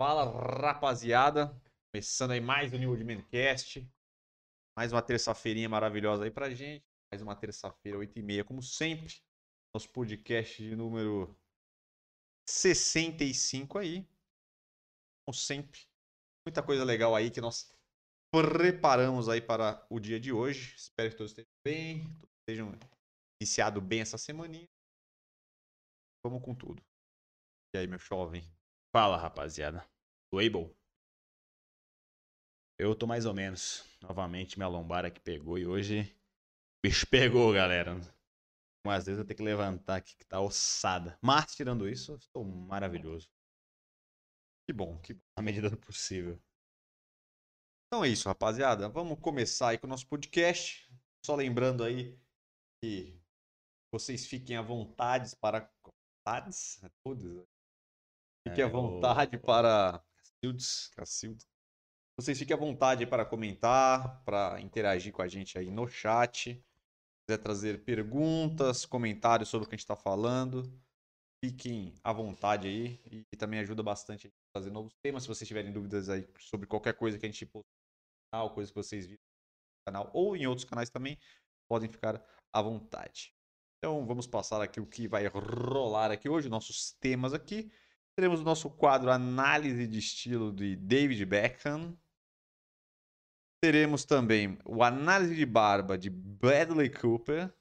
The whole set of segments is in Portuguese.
Fala, rapaziada. Começando aí mais um New Old Mancast. Mais uma terça-feirinha maravilhosa aí pra gente. Mais uma terça-feira, 8h30, como sempre. Nosso podcast de número 65 aí. Como sempre. Muita coisa legal aí que nós preparamos aí para o dia de hoje. Espero que todos estejam bem, todos estejam iniciado bem essa semaninha. Vamos com tudo. E aí, meu jovem? Fala, rapaziada. Do Able. Eu tô mais ou menos. Novamente, minha lombar aqui pegou e hoje. Bicho pegou, galera. Às vezes eu tenho que levantar aqui que tá ossada. Mas, tirando isso, eu estou maravilhoso. Que bom, que bom. Na medida do possível. Então é isso, rapaziada. Vamos começar aí com o nosso podcast. Só lembrando aí que vocês fiquem à vontade para. Vontades? Todos. Fiquem à É, vontade o- para. Cacildes. Cacildes. Vocês fiquem à vontade para comentar, para interagir com a gente aí no chat. Se quiser trazer perguntas, comentários sobre o que a gente está falando, fiquem à vontade aí. E também ajuda bastante a gente a fazer novos temas. Se vocês tiverem dúvidas aí sobre qualquer coisa que a gente postou no canal, coisa que vocês viram no canal ou em outros canais também, podem ficar à vontade. Então vamos passar aqui o que vai rolar aqui hoje, nossos temas aqui. Teremos o nosso quadro Análise de Estilo de David Beckham. Teremos também o Análise de Barba de Bradley Cooper.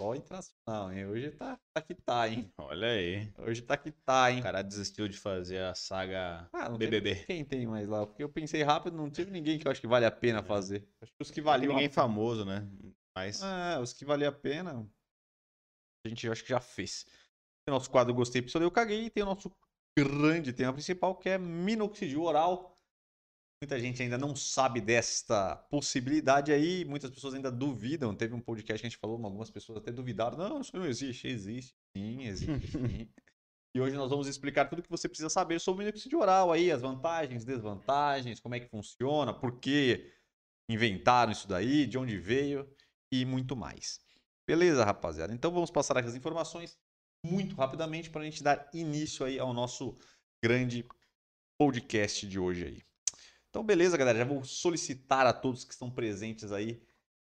Só internacional, hein? Hoje tá, tá que tá, hein? Olha aí. Hoje tá que tá, hein? O cara desistiu de fazer a saga Ah, BBB. Tem, quem tem mais lá? Porque eu pensei rápido, não teve ninguém que eu acho que vale a pena É. fazer. Acho que os que valiam ninguém a... famoso, né? Mas. É, os que valia a pena, a gente acho que já fez. Tem o nosso quadro Gostei, Pistolei, Eu Caguei. E tem o nosso grande tema principal, que é minoxidil oral. Muita gente ainda não sabe desta possibilidade aí, muitas pessoas ainda duvidam. Teve um podcast que a gente falou, algumas pessoas até duvidaram. Não, isso não existe. Existe, sim, existe, sim. E hoje nós vamos explicar tudo o que você precisa saber sobre o minoxidil oral aí, as vantagens, desvantagens, como é que funciona, por que inventaram isso daí, de onde veio e muito mais. Beleza, rapaziada? Então vamos passar aqui as informações muito rapidamente para a gente dar início aí ao nosso grande podcast de hoje aí. Então, beleza, galera. Já vou solicitar a todos que estão presentes aí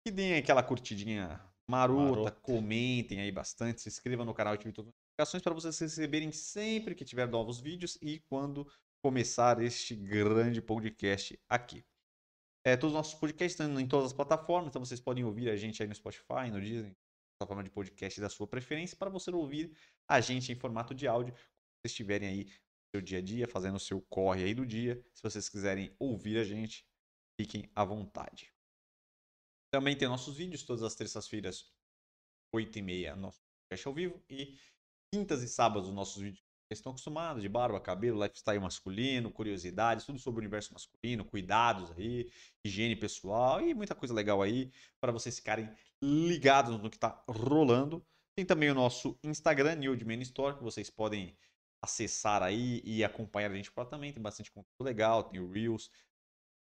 que deem aquela curtidinha marota, Marota. comentem aí bastante, se inscrevam no canal e ativem todas as notificações para vocês receberem sempre que tiver novos vídeos e quando começar este grande podcast aqui. É, todos os nossos podcasts estão em todas as plataformas, então vocês podem ouvir a gente aí no Spotify, no Disney, plataforma de podcast da sua preferência, para você ouvir a gente em formato de áudio, quando vocês estiverem aí no seu dia a dia, fazendo o seu corre aí do dia. Se vocês quiserem ouvir a gente, fiquem à vontade. Também tem nossos vídeos, todas as terças-feiras, 8h30, nosso podcast ao vivo, e quintas e sábados, os nossos vídeos vocês estão acostumados, de barba, cabelo, lifestyle masculino, curiosidades, tudo sobre o universo masculino, cuidados aí, higiene pessoal e muita coisa legal aí para vocês ficarem ligados no que está rolando. Tem também o nosso Instagram, New Man Store, que vocês podem acessar aí e acompanhar a gente por lá também. Tem bastante conteúdo legal, tem o Reels,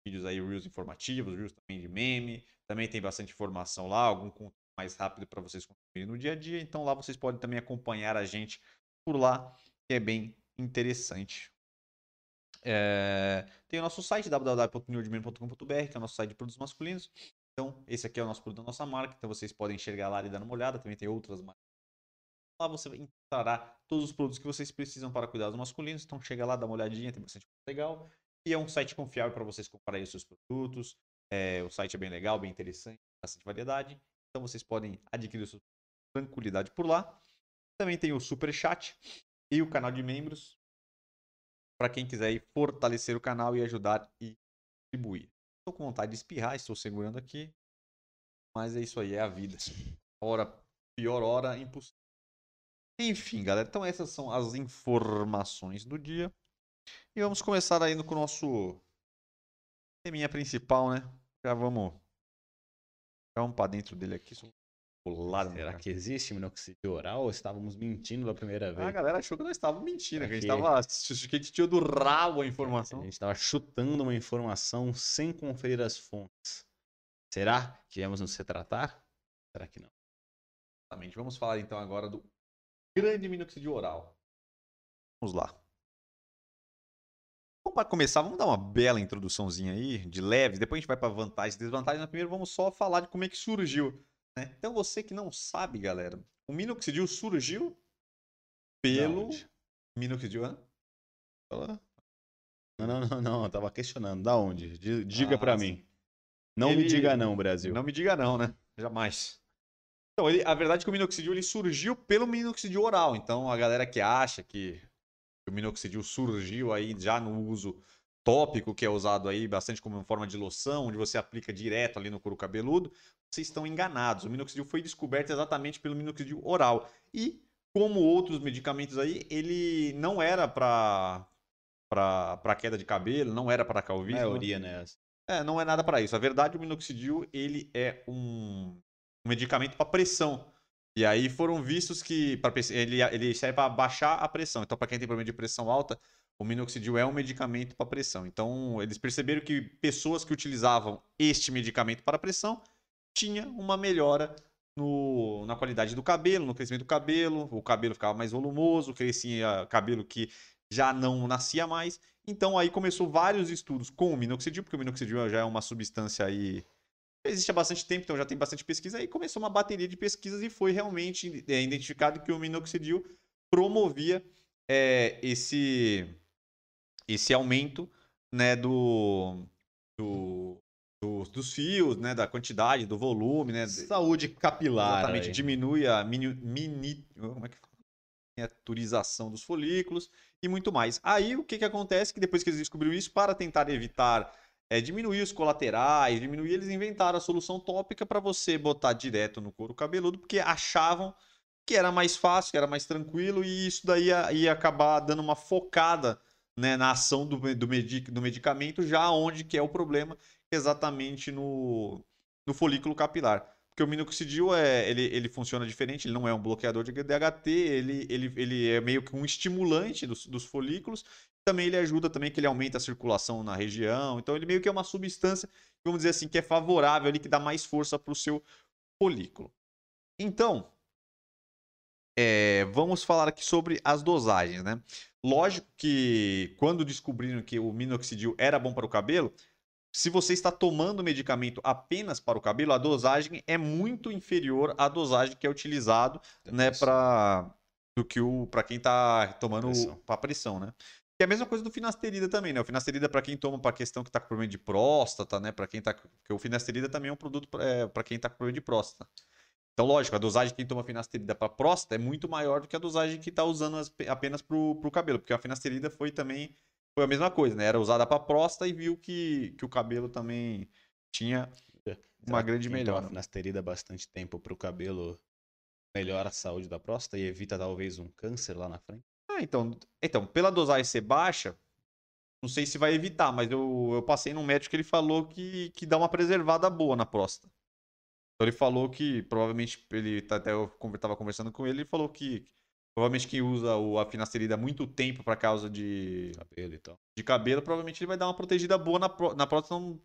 vídeos aí, Reels informativos, Reels também de meme. Também tem bastante informação lá, algum conteúdo mais rápido para vocês consumirem no dia a dia. Então lá vocês podem também acompanhar a gente por lá, que é bem interessante. É, Tem o nosso site, www.newdman.com.br, que é o nosso site de produtos masculinos. Então, esse aqui é o nosso produto da nossa marca, então vocês podem enxergar lá e dar uma olhada. Também tem outras marcas. Lá você encontrará todos os produtos que vocês precisam para cuidados masculinos. Então, chega lá, dá uma olhadinha, tem bastante coisa legal. E é um site confiável para vocês comprarem os seus produtos. É, o site é bem legal, bem interessante, bastante variedade. Então, vocês podem adquirir sua tranquilidade por lá. Também tem o Super Chat e o canal de membros para quem quiser ir fortalecer o canal e ajudar e contribuir. Estou com vontade de espirrar, estou segurando aqui, mas é isso aí, é a vida. Hora pior hora impossível. Enfim, galera, então essas são as informações do dia. E vamos começar aí com o nosso teminha principal, né? Já vamos já vamos para dentro dele aqui. só Será cara. que existe minoxidil oral ou estávamos mentindo pela primeira A vez? galera achou que nós estávamos mentindo, que a gente Aqui. tava. Que a gente do rabo a informação. A gente estava chutando uma informação sem conferir as fontes. Será que viemos nos retratar? Será que não? Exatamente. Vamos falar então agora do grande minoxidil oral. Vamos lá. para começar, vamos dar uma bela introduçãozinha aí, de leve, depois a gente vai para vantagens e desvantagens, mas primeiro vamos só falar de como é que surgiu. Né? Então você que não sabe, galera, o minoxidil surgiu pelo... Minoxidil, hã? Fala. Não, não, não, não, eu tava questionando. Da onde? Di- Diga Ah, pra sim. mim. Não me Ele- diga não, Brasil. Não me diga não, né? Jamais. Então, ele- a verdade é que o minoxidil ele surgiu pelo minoxidil oral. Então, a galera que acha que o minoxidil surgiu aí já no uso tópico, que é usado aí bastante como forma de loção, onde você aplica direto ali no couro cabeludo, vocês estão enganados. O minoxidil foi descoberto exatamente pelo minoxidil oral. E, como outros medicamentos aí, ele não era para para queda de cabelo, não era para A calvície. maioria, né? É, não é nada para isso. A verdade, o minoxidil, ele é um, um medicamento para pressão. E aí foram vistos que pra ele, ele serve para baixar a pressão. Então, para quem tem problema de pressão alta, o minoxidil é um medicamento para pressão. Então, eles perceberam que pessoas que utilizavam este medicamento para pressão tinha uma melhora no, na qualidade do cabelo, no crescimento do cabelo, o cabelo ficava mais volumoso, crescia cabelo que já não nascia mais. Então aí começou vários estudos com o minoxidil, porque o minoxidil já é uma substância aí existe há bastante tempo, então já tem bastante pesquisa. Aí começou uma bateria de pesquisas e foi realmente é, identificado que o minoxidil promovia é, esse esse aumento né, do, do, do- dos fios, né, da quantidade, do volume, né, de- Saúde capilar. Exatamente, aí. diminui a mini, mini- como é que fala? miniaturização dos folículos e muito mais. Aí o que, que acontece? Que depois que eles descobriram isso, para tentar evitar é, diminuir os colaterais, diminuir, eles inventaram a solução tópica para você botar direto no couro cabeludo, porque achavam que era mais fácil, que era mais tranquilo e isso daí ia, ia acabar dando uma focada né, na ação do, do, medic- do medicamento, já onde que é o problema, exatamente no, no folículo capilar. Porque o minoxidil é, ele, ele funciona diferente, ele não é um bloqueador de DHT, ele, ele, ele é meio que um estimulante dos, dos folículos. Também ele ajuda também que ele aumenta a circulação na região. Então ele meio que é uma substância, vamos dizer assim, que é favorável ali, que dá mais força para o seu folículo. Então, é, vamos falar aqui sobre as dosagens, né? Lógico que quando descobriram que o minoxidil era bom para o cabelo, se você está tomando medicamento apenas para o cabelo, a dosagem é muito inferior à dosagem que é utilizado, né, para do que o para quem está tomando para pressão, né? Que é a mesma coisa do finasterida também, né? O finasterida para quem toma para questão que está com problema de próstata, né? Para quem tá porque o finasterida também é um produto para quem está com problema de próstata. Então, lógico, a dosagem que toma finasterida para próstata é muito maior do que a dosagem que está usando as- apenas para o cabelo, porque a finasterida foi também foi a mesma coisa, né? Era usada para próstata e viu que, que o cabelo também tinha uma grande Quem melhora. toma finasterida bastante tempo pro cabelo melhora a saúde da próstata e evita talvez um câncer lá na frente. Ah, então, então, pela dosagem ser baixa, não sei se vai evitar, mas eu, eu passei num médico que ele falou que, que dá uma preservada boa na próstata. Então ele falou que provavelmente ele tá- até eu conver- tava conversando com ele, ele falou que provavelmente quem usa o, a finasterida há muito tempo para causa de, Cabelo e tal. de cabelo, provavelmente ele vai dar uma protegida boa na, pró- na próstata. Não,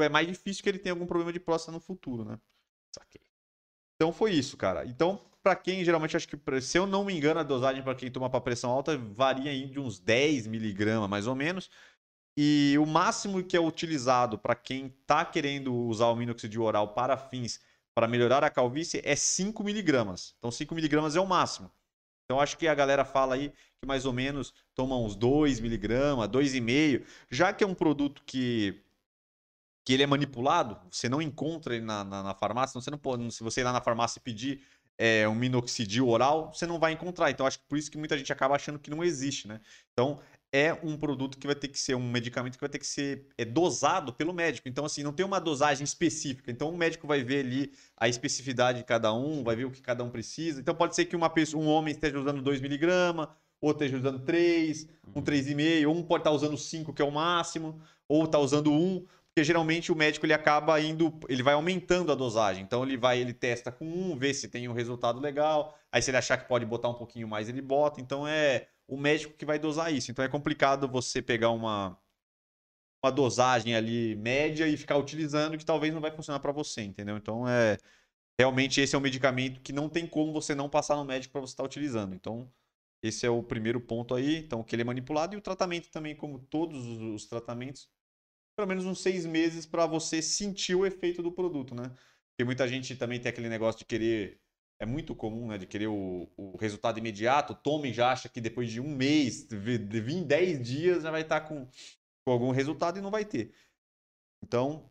é mais difícil que ele tenha algum problema de próstata no futuro, né? Saquei. Então foi isso, cara. Então, pra quem geralmente acho que, se eu não me engano, a dosagem pra quem toma pra pressão alta varia aí de uns 10 miligramas, mais ou menos. E o máximo que é utilizado pra quem tá querendo usar o minoxidil oral para fins para melhorar a calvície é 5 miligramas. Então 5 miligramas é o máximo. Então acho que a galera fala aí que mais ou menos toma uns 2 miligramas, 2,5. Já que é um produto que que ele é manipulado, você não encontra ele na, na, na farmácia, então você não pode, se você ir lá na farmácia e pedir é, um minoxidil oral, você não vai encontrar. Então acho que por isso que muita gente acaba achando que não existe, né? Então é um produto que vai ter que ser um medicamento que vai ter que ser é, dosado pelo médico. Então assim, não tem uma dosagem específica. Então o médico vai ver ali a especificidade de cada um, vai ver o que cada um precisa. Então pode ser que uma pessoa, um homem esteja usando 2 miligramas, outro esteja usando 3, um 3,5, um pode estar usando 5, que é o máximo, ou está usando 1, porque geralmente o médico ele acaba indo, ele vai aumentando a dosagem. Então ele vai, ele testa com um, vê se tem um resultado legal. Aí se ele achar que pode botar um pouquinho mais, ele bota. Então é o médico que vai dosar isso. Então é complicado você pegar uma uma dosagem ali média e ficar utilizando que talvez não vai funcionar para você, entendeu? Então é realmente esse é um medicamento que não tem como você não passar no médico para você estar utilizando. Então Esse é o primeiro ponto aí, então que ele é manipulado e o tratamento também, como todos os, os tratamentos, pelo menos uns seis meses para você sentir o efeito do produto, né? Porque muita gente também tem aquele negócio de querer é muito comum, né, de querer o, o resultado imediato. Tome já acha que depois de um mês, de, de 20, 10 dias, já vai estar tá com, com algum resultado e não vai ter. Então,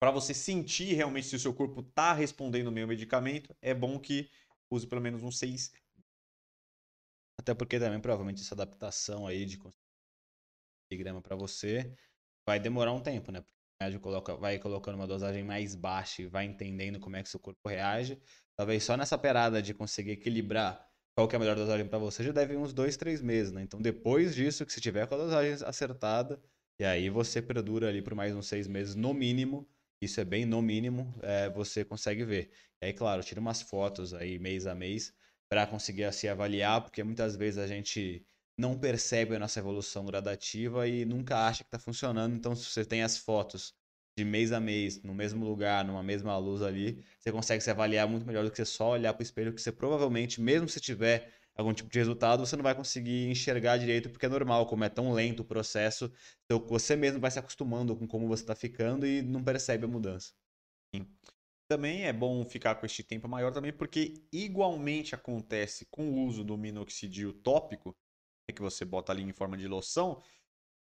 para você sentir realmente se o seu corpo está respondendo o meu medicamento, é bom que use pelo menos uns 6 até porque também provavelmente essa adaptação aí de miligrama para você vai demorar um tempo, né? Porque coloca, vai colocando uma dosagem mais baixa e vai entendendo como é que seu corpo reage. Talvez só nessa perada de conseguir equilibrar qual é a melhor dosagem para você já deve uns dois, três meses, né? Então depois disso, que se tiver com a dosagem acertada, e aí você perdura ali por mais uns seis meses no mínimo, isso é bem no mínimo, é, você consegue ver. E aí, claro, tira umas fotos aí mês a mês para conseguir assim avaliar, porque muitas vezes a gente não percebe a nossa evolução gradativa e nunca acha que está funcionando. Então, se você tem as fotos de mês a mês, no mesmo lugar, numa mesma luz ali, você consegue se avaliar muito melhor do que você só olhar para o espelho, que você provavelmente, mesmo se tiver algum tipo de resultado, você não vai conseguir enxergar direito, porque é normal, como é tão lento o processo, então você mesmo vai se acostumando com como você está ficando e não percebe a mudança. Sim. Também é bom ficar com este tempo maior também, porque igualmente acontece com o uso do minoxidil tópico, que você bota ali em forma de loção,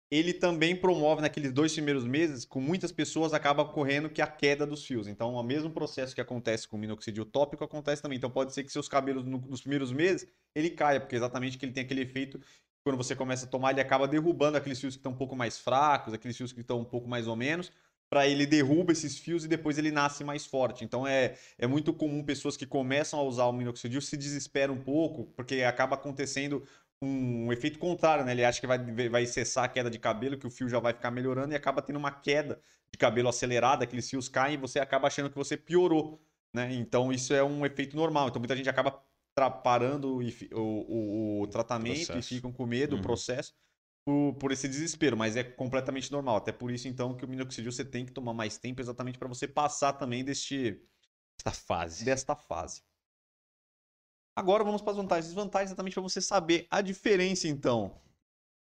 ele também promove naqueles dois primeiros meses, com muitas pessoas acaba ocorrendo que a queda dos fios. Então, o mesmo processo que acontece com o minoxidil tópico acontece também. Então, pode ser que seus cabelos no, nos primeiros meses ele caia, porque exatamente que ele tem aquele efeito quando você começa a tomar, ele acaba derrubando aqueles fios que estão um pouco mais fracos, aqueles fios que estão um pouco mais ou menos, para ele derruba esses fios e depois ele nasce mais forte. Então é, é muito comum pessoas que começam a usar o minoxidil se desesperam um pouco, porque acaba acontecendo um efeito contrário, né? Ele acha que vai, vai cessar a queda de cabelo, que o fio já vai ficar melhorando e acaba tendo uma queda de cabelo acelerada, aqueles fios caem e você acaba achando que você piorou, né? Então isso é um efeito normal. Então muita gente acaba parando o, o, o tratamento processo. e ficam com medo uhum. do processo por, por esse desespero, mas é completamente normal. Até por isso, então, que o minoxidil você tem que tomar mais tempo exatamente para você passar também deste, desta fase. Desta fase. Agora vamos para as vantagens e desvantagens, exatamente para você saber a diferença, então,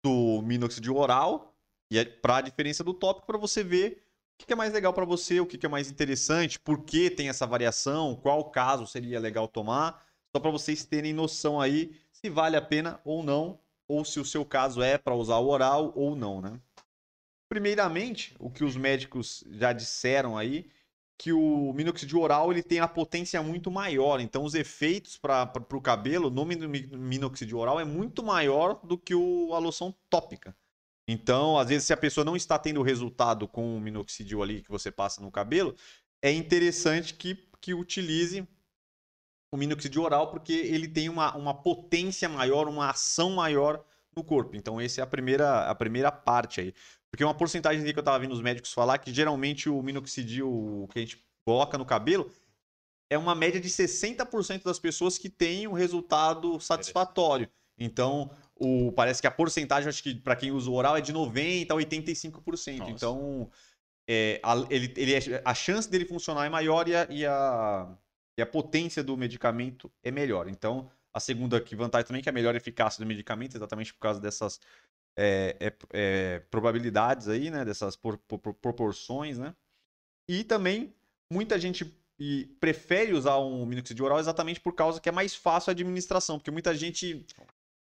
do minoxidil oral e para a diferença do tópico, para você ver o que é mais legal para você, o que é mais interessante, por que tem essa variação, qual caso seria legal tomar, só para vocês terem noção aí se vale a pena ou não ou se o seu caso é para usar o oral ou não, né? Primeiramente, o que os médicos já disseram aí, que o minoxidil oral ele tem a potência muito maior, então os efeitos para o cabelo no minoxidil oral é muito maior do que o, a loção tópica. Então, às vezes, se a pessoa não está tendo resultado com o minoxidil ali que você passa no cabelo, é interessante que, que utilize o minoxidil oral porque ele tem uma, uma potência maior, uma ação maior no corpo. Então, essa é a primeira, a primeira parte aí. Porque uma porcentagem que eu estava vendo os médicos falar que geralmente o minoxidil que a gente coloca no cabelo é uma média de 60% das pessoas que têm um resultado satisfatório. Então, o, parece que a porcentagem, acho que para quem usa o oral, é de 90% a 85%. Nossa. Então, é, a, ele, ele, é, a chance dele funcionar é maior e a, e a e a potência do medicamento é melhor. Então, a segunda que vantagem também é que é a melhor eficácia do medicamento, exatamente por causa dessas é, é, probabilidades aí, né? Dessas por, por, proporções, né? E também muita gente prefere usar um minoxidil oral exatamente por causa que é mais fácil a administração, porque muita gente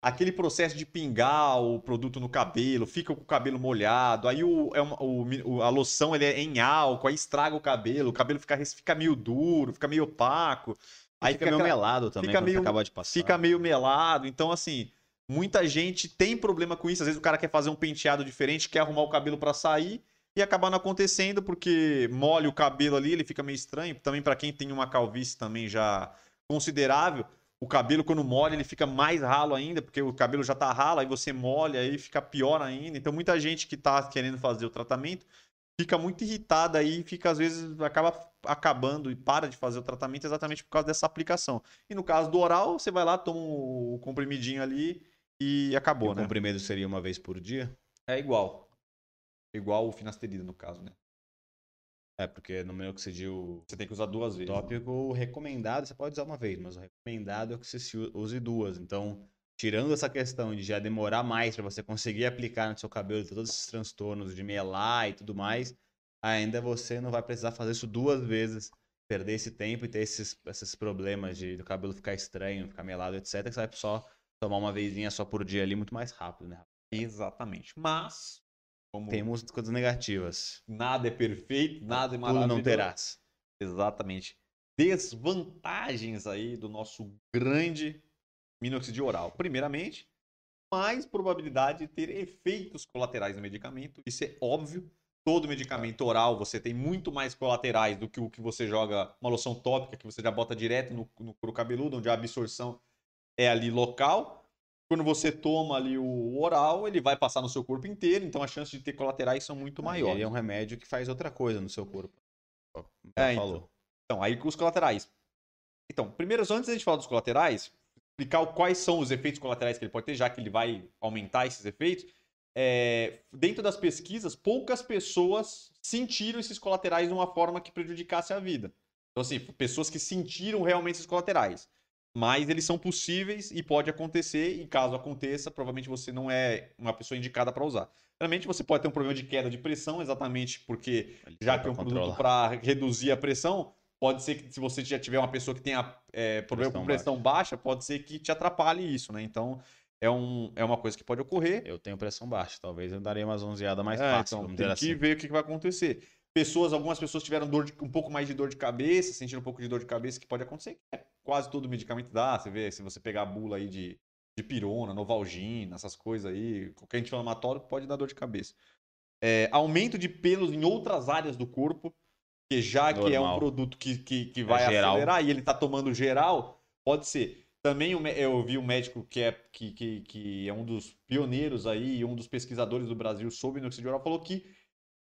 aquele processo de pingar o produto no cabelo, fica com o cabelo molhado, aí o, é uma, o, a loção ele é em álcool, aí estraga o cabelo, o cabelo fica, fica meio duro, fica meio opaco. Aí fica, fica meio melado também, fica meio, acaba de passar. Fica meio melado, então assim, muita gente tem problema com isso, às vezes o cara quer fazer um penteado diferente, quer arrumar o cabelo para sair, e acabar não acontecendo porque molha o cabelo ali, ele fica meio estranho, também para quem tem uma calvície também já considerável, o cabelo, quando molha, ele fica mais ralo ainda, porque o cabelo já tá ralo, aí você molha, aí fica pior ainda. Então, muita gente que tá querendo fazer o tratamento fica muito irritada aí, fica às vezes acaba acabando e para de fazer o tratamento exatamente por causa dessa aplicação. E no caso do oral, você vai lá, toma o comprimidinho ali e acabou, e né? O comprimido seria uma vez por dia? É igual. Igual o finasterida, no caso, né? É, porque no minoxidil. Você tem que usar duas vezes. Tópico né? recomendado, você pode usar uma vez, mas o recomendado é que você use duas. Então, tirando essa questão de já demorar mais para você conseguir aplicar no seu cabelo todos esses transtornos de melar e tudo mais, ainda você não vai precisar fazer isso duas vezes, perder esse tempo e ter esses, esses problemas de do cabelo ficar estranho, ficar melado, etc. Que você vai só tomar uma vezinha só por dia ali muito mais rápido, né? Exatamente. Mas, como Temos coisas negativas. nada é perfeito, nada é Tudo maravilhoso. não terás. Exatamente. Desvantagens aí do nosso grande minoxidil oral. Primeiramente, mais probabilidade de ter efeitos colaterais no medicamento. Isso é óbvio. Todo medicamento oral você tem muito mais colaterais do que o que você joga uma loção tópica que você já bota direto no, no couro cabeludo, onde a absorção é ali local. Quando você toma ali o oral, ele vai passar no seu corpo inteiro, então as chances de ter colaterais são muito maiores. ele é um remédio que faz outra coisa no seu corpo. É, já falou. Então, aí com os colaterais. Então, primeiro, antes da gente falar dos colaterais, explicar quais são os efeitos colaterais que ele pode ter, já que ele vai aumentar esses efeitos. É, dentro das pesquisas, poucas pessoas sentiram esses colaterais de uma forma que prejudicasse a vida. Então, assim, pessoas que sentiram realmente esses colaterais. Mas eles são possíveis e pode acontecer, e caso aconteça, provavelmente você não é uma pessoa indicada para usar. Realmente você pode ter um problema de queda de pressão, exatamente porque Ele já que é um pra produto controlar. para reduzir a pressão, pode ser que se você já tiver uma pessoa que tenha é, problema Pressão com pressão baixa. pode ser que te atrapalhe isso, né? Então é, um, é uma coisa que pode ocorrer. Eu tenho pressão baixa, talvez eu daria umas onzeadas mais É, fácil, então tem que assim. ver o que vai acontecer. Pessoas, algumas pessoas tiveram dor de- um pouco mais de dor de cabeça, sentiram um pouco de dor de cabeça, que pode acontecer. É, quase todo medicamento dá. Você vê, se você pegar a bula aí de, de pirona, novalgina, essas coisas aí, qualquer anti-inflamatório pode dar dor de cabeça. É, aumento de pelos em outras áreas do corpo, que já que é um Normal. produto que, que, que vai geral. acelerar e ele tá tomando geral, pode ser. Também eu vi um médico que é, que, que, que é um dos pioneiros aí, um dos pesquisadores do Brasil sobre inoxidil oral, falou que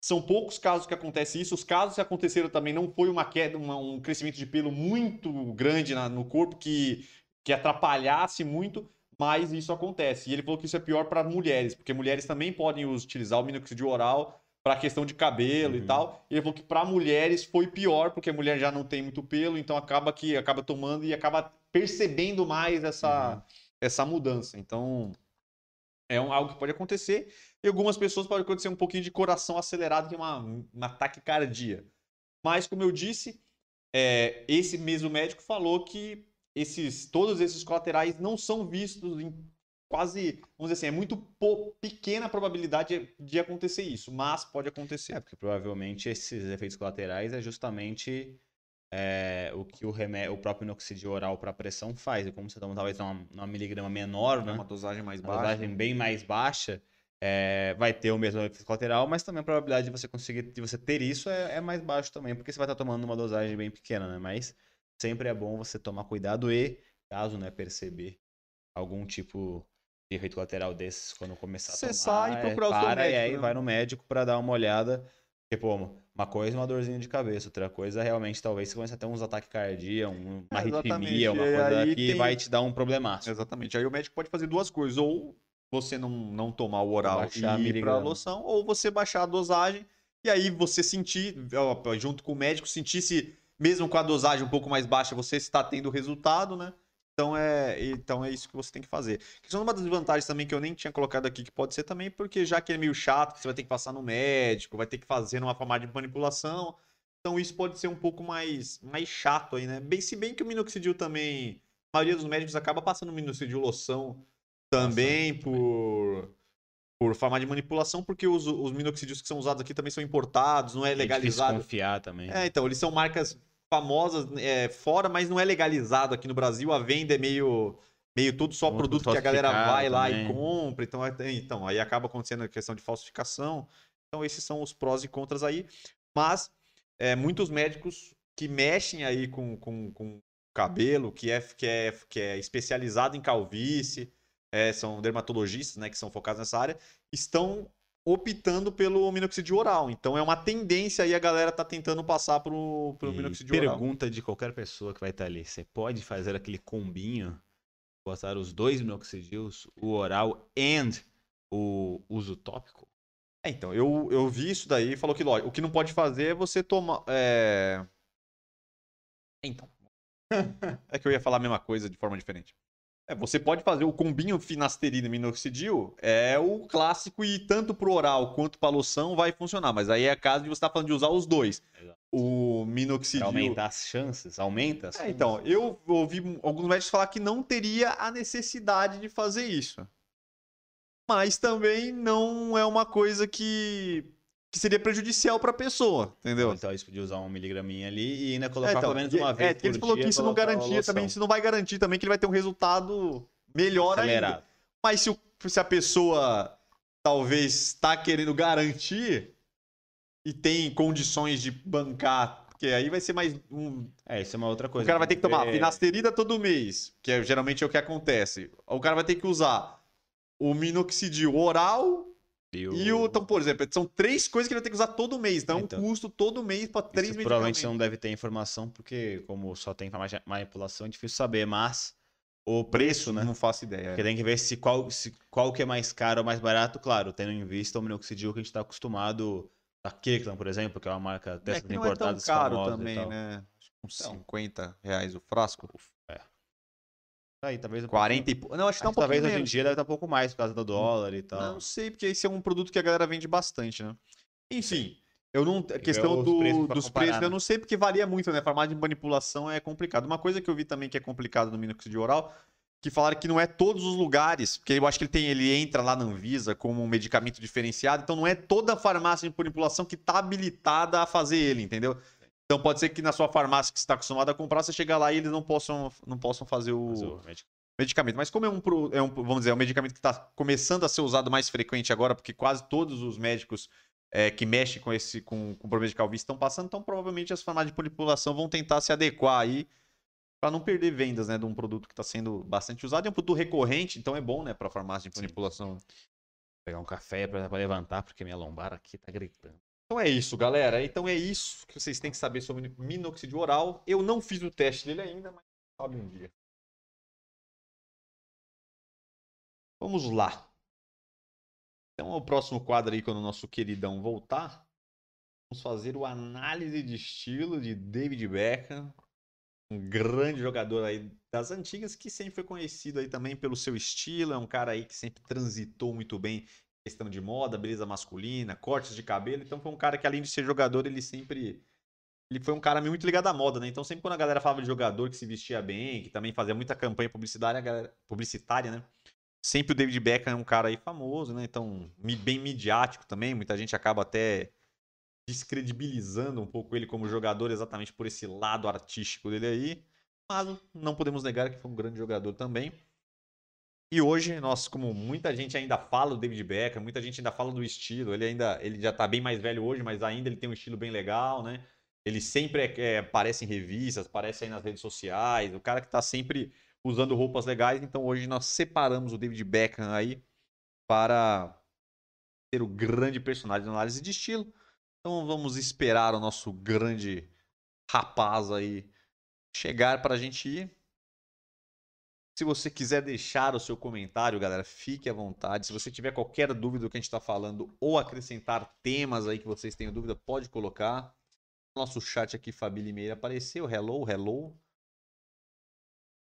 são poucos casos que acontece isso. Os casos que aconteceram também não foi uma queda, uma- um crescimento de pelo muito grande na- no corpo que, que atrapalhasse muito, mas isso acontece. E ele falou que isso é pior para mulheres, porque mulheres também podem utilizar o minoxidil oral para questão de cabelo e Uhum. tal. E ele falou que para mulheres foi pior, porque a mulher já não tem muito pelo, então acaba que acaba tomando e acaba percebendo mais essa, Uhum. essa mudança. Então, é um, algo que pode acontecer. E algumas pessoas pode acontecer um pouquinho de coração acelerado, que é uma, uma taquicardia. Mas, como eu disse, é, esse mesmo médico falou que esses, todos esses colaterais não são vistos em quase, vamos dizer assim, é muito pequena a probabilidade de acontecer isso, mas pode acontecer. É, porque provavelmente esses efeitos colaterais é justamente é, o que o, remé- o próprio inoxidil oral para pressão faz. E como você toma talvez uma, uma miligrama menor, É né? uma dosagem mais uma baixa. dosagem bem mais baixa, é, vai ter o mesmo efeito colateral, mas também a probabilidade de você conseguir de você ter isso é, é mais baixo também, porque você vai estar tomando uma dosagem bem pequena, né? Mas sempre é bom você tomar cuidado e, caso né, perceber algum tipo de efeito colateral desses quando começar Você a tomar, sai e é, procurar o para e médico, aí né? vai no médico para dar uma olhada. Porque, pô, uma coisa é uma dorzinha de cabeça, outra coisa realmente talvez você comece a ter uns ataques cardíacos, um- uma É, arritmia, uma coisa que tem- vai te dar um problemaço. Exatamente. Aí o médico pode fazer duas coisas. Ou você não, não tomar o oral baixar a e ir para miligrama. loção, ou você baixar a dosagem e aí você sentir, junto com o médico, sentir se, mesmo com a dosagem um pouco mais baixa, você está tendo resultado, né? Então é, então é isso que você tem que fazer. Que são uma das vantagens também que eu nem tinha colocado aqui, que pode ser também, porque já que é meio chato, você vai ter que passar no médico, vai ter que fazer numa forma de manipulação. Então isso pode ser um pouco mais, mais chato aí, né? Bem, se bem que o minoxidil também. A maioria dos médicos acaba passando minoxidil loção também por, por forma de manipulação, porque os, os minoxidils que são usados aqui também são importados, não é É legalizado. confiar também. É, então, eles são marcas famosas é, fora, mas não é legalizado aqui no Brasil. A venda é meio, meio tudo só Muito produto que a galera vai lá e compra. Então, é- então, aí acaba acontecendo a questão de falsificação. Então, esses são os prós e contras aí. Mas é, muitos médicos que mexem aí com, com, com cabelo, que é, que, é, que é especializado em calvície, é, são dermatologistas, né, que são focados nessa área, estão optando pelo minoxidil oral. Então é uma tendência aí a galera tá tentando passar pro, pro E minoxidil oral. pergunta de qualquer pessoa que vai estar ali. Você pode fazer aquele combinho, botar os dois minoxidils, o oral and o uso tópico? É, então, eu, eu vi isso daí e falou que, lógico, o que não pode fazer é você tomar. É... Então. é que eu ia falar a mesma coisa de forma diferente. É, você pode fazer o combinho finasterida e minoxidil, é o clássico e tanto pro oral quanto pra loção vai funcionar, mas aí é caso de você estar tá falando de usar os dois. Exato. O Pra minoxidil... aumentar as chances, aumenta as É, chances. então, eu ouvi alguns médicos falar que não teria a necessidade de fazer isso. Mas também não é uma coisa que, que seria prejudicial pra pessoa, entendeu? Então, isso podia usar um miligraminha ali e ainda colocar É, então, pelo menos uma vez É, que ele falou que isso não a garantia também, isso não vai garantir também que ele vai ter um resultado melhor ainda. acelerado. Mas se, o- se a pessoa talvez está querendo garantir e tem condições de bancar, porque aí vai ser mais um. É, isso é uma outra coisa. o cara vai ter que tomar finasterida todo mês, que é, geralmente é o que acontece. O cara vai ter que usar o minoxidil oral E o... e o. Então, por exemplo, são três coisas que ele vai ter que usar todo mês. Então, é um Então. custo todo mês para três medicamentos. provavelmente você não deve ter informação, porque como só tem manipulação, é difícil saber, mas o preço, né? Não faço ideia. Porque tem que ver se qual, se qual que é mais caro ou mais barato, claro, tendo em vista o minoxidil que a gente está acostumado da Kirkland, por exemplo, que é uma marca É dessas é tão importadas caro famosas e também, né? Acho que uns Então. 50 reais o frasco. Aí, talvez um 40 e pouco. Não, acho que tá um pouquinho Talvez hoje em menos. dia deve estar um pouco mais por causa do dólar e tal. Não sei, porque esse é um produto que a galera vende bastante, né? Enfim, eu não. A questão do- preços dos comparar, preços, né? eu não sei porque varia muito, né? Farmácia de manipulação é complicado. Uma coisa que eu vi também que é complicado no minoxidil oral, que falaram que não é todos os lugares, porque eu acho que ele tem, ele entra lá na Anvisa como um medicamento diferenciado, então não é toda farmácia de manipulação que tá habilitada a fazer ele, entendeu? Então pode ser que na sua farmácia que você está acostumado a comprar, você chegar lá e eles não possam, não possam fazer o, o medicamento. Mas como é um, é um, vamos dizer, é um medicamento que está começando a ser usado mais frequente agora, porque quase todos os médicos é, que mexem com esse com, com problema de calvície estão passando, então provavelmente as farmácias de manipulação vão tentar se adequar aí para não perder vendas, né, de um produto que está sendo bastante usado. É um produto recorrente, então é bom, né, para farmácia de Sim. manipulação. pegar um café pra levantar, porque minha lombar aqui tá gritando. Então é isso, galera. Então é isso que vocês têm que saber sobre minoxidil oral. Eu não fiz o teste dele ainda, mas sabe um dia. Vamos lá. Então, o próximo quadro aí, quando o nosso queridão voltar, vamos fazer o análise de estilo de David Beckham, um grande jogador aí das antigas, que sempre foi conhecido aí também pelo seu estilo, é um cara aí que sempre transitou muito bem questão de moda, beleza masculina, cortes de cabelo. Então foi um cara que, além de ser jogador, ele sempre. Ele foi um cara muito ligado à moda, né? Então, sempre quando a galera falava de jogador que se vestia bem, que também fazia muita campanha publicitária, galera- publicitária, né? Sempre o David Beckham é um cara aí famoso, né? Então, bem midiático também. Muita gente acaba até descredibilizando um pouco ele como jogador, exatamente por esse lado artístico dele aí. Mas não podemos negar que foi um grande jogador também. E hoje, nós, como muita gente ainda fala do David Beckham, muita gente ainda fala do estilo, ele ainda ele já tá bem mais velho hoje, mas ainda ele tem um estilo bem legal, né? Ele sempre é- é- aparece em revistas, aparece aí nas redes sociais, o cara que tá sempre usando roupas legais. Então hoje nós separamos o David Beckham aí para ser o grande personagem da análise de estilo. Então vamos esperar o nosso grande rapaz aí chegar para a gente ir. Se você quiser deixar o seu comentário, galera, fique à vontade. Se você tiver qualquer dúvida do que a gente está falando ou acrescentar temas aí que vocês tenham dúvida, pode colocar. Nosso chat aqui, Fabi Limeira, apareceu. Hello, hello. Muito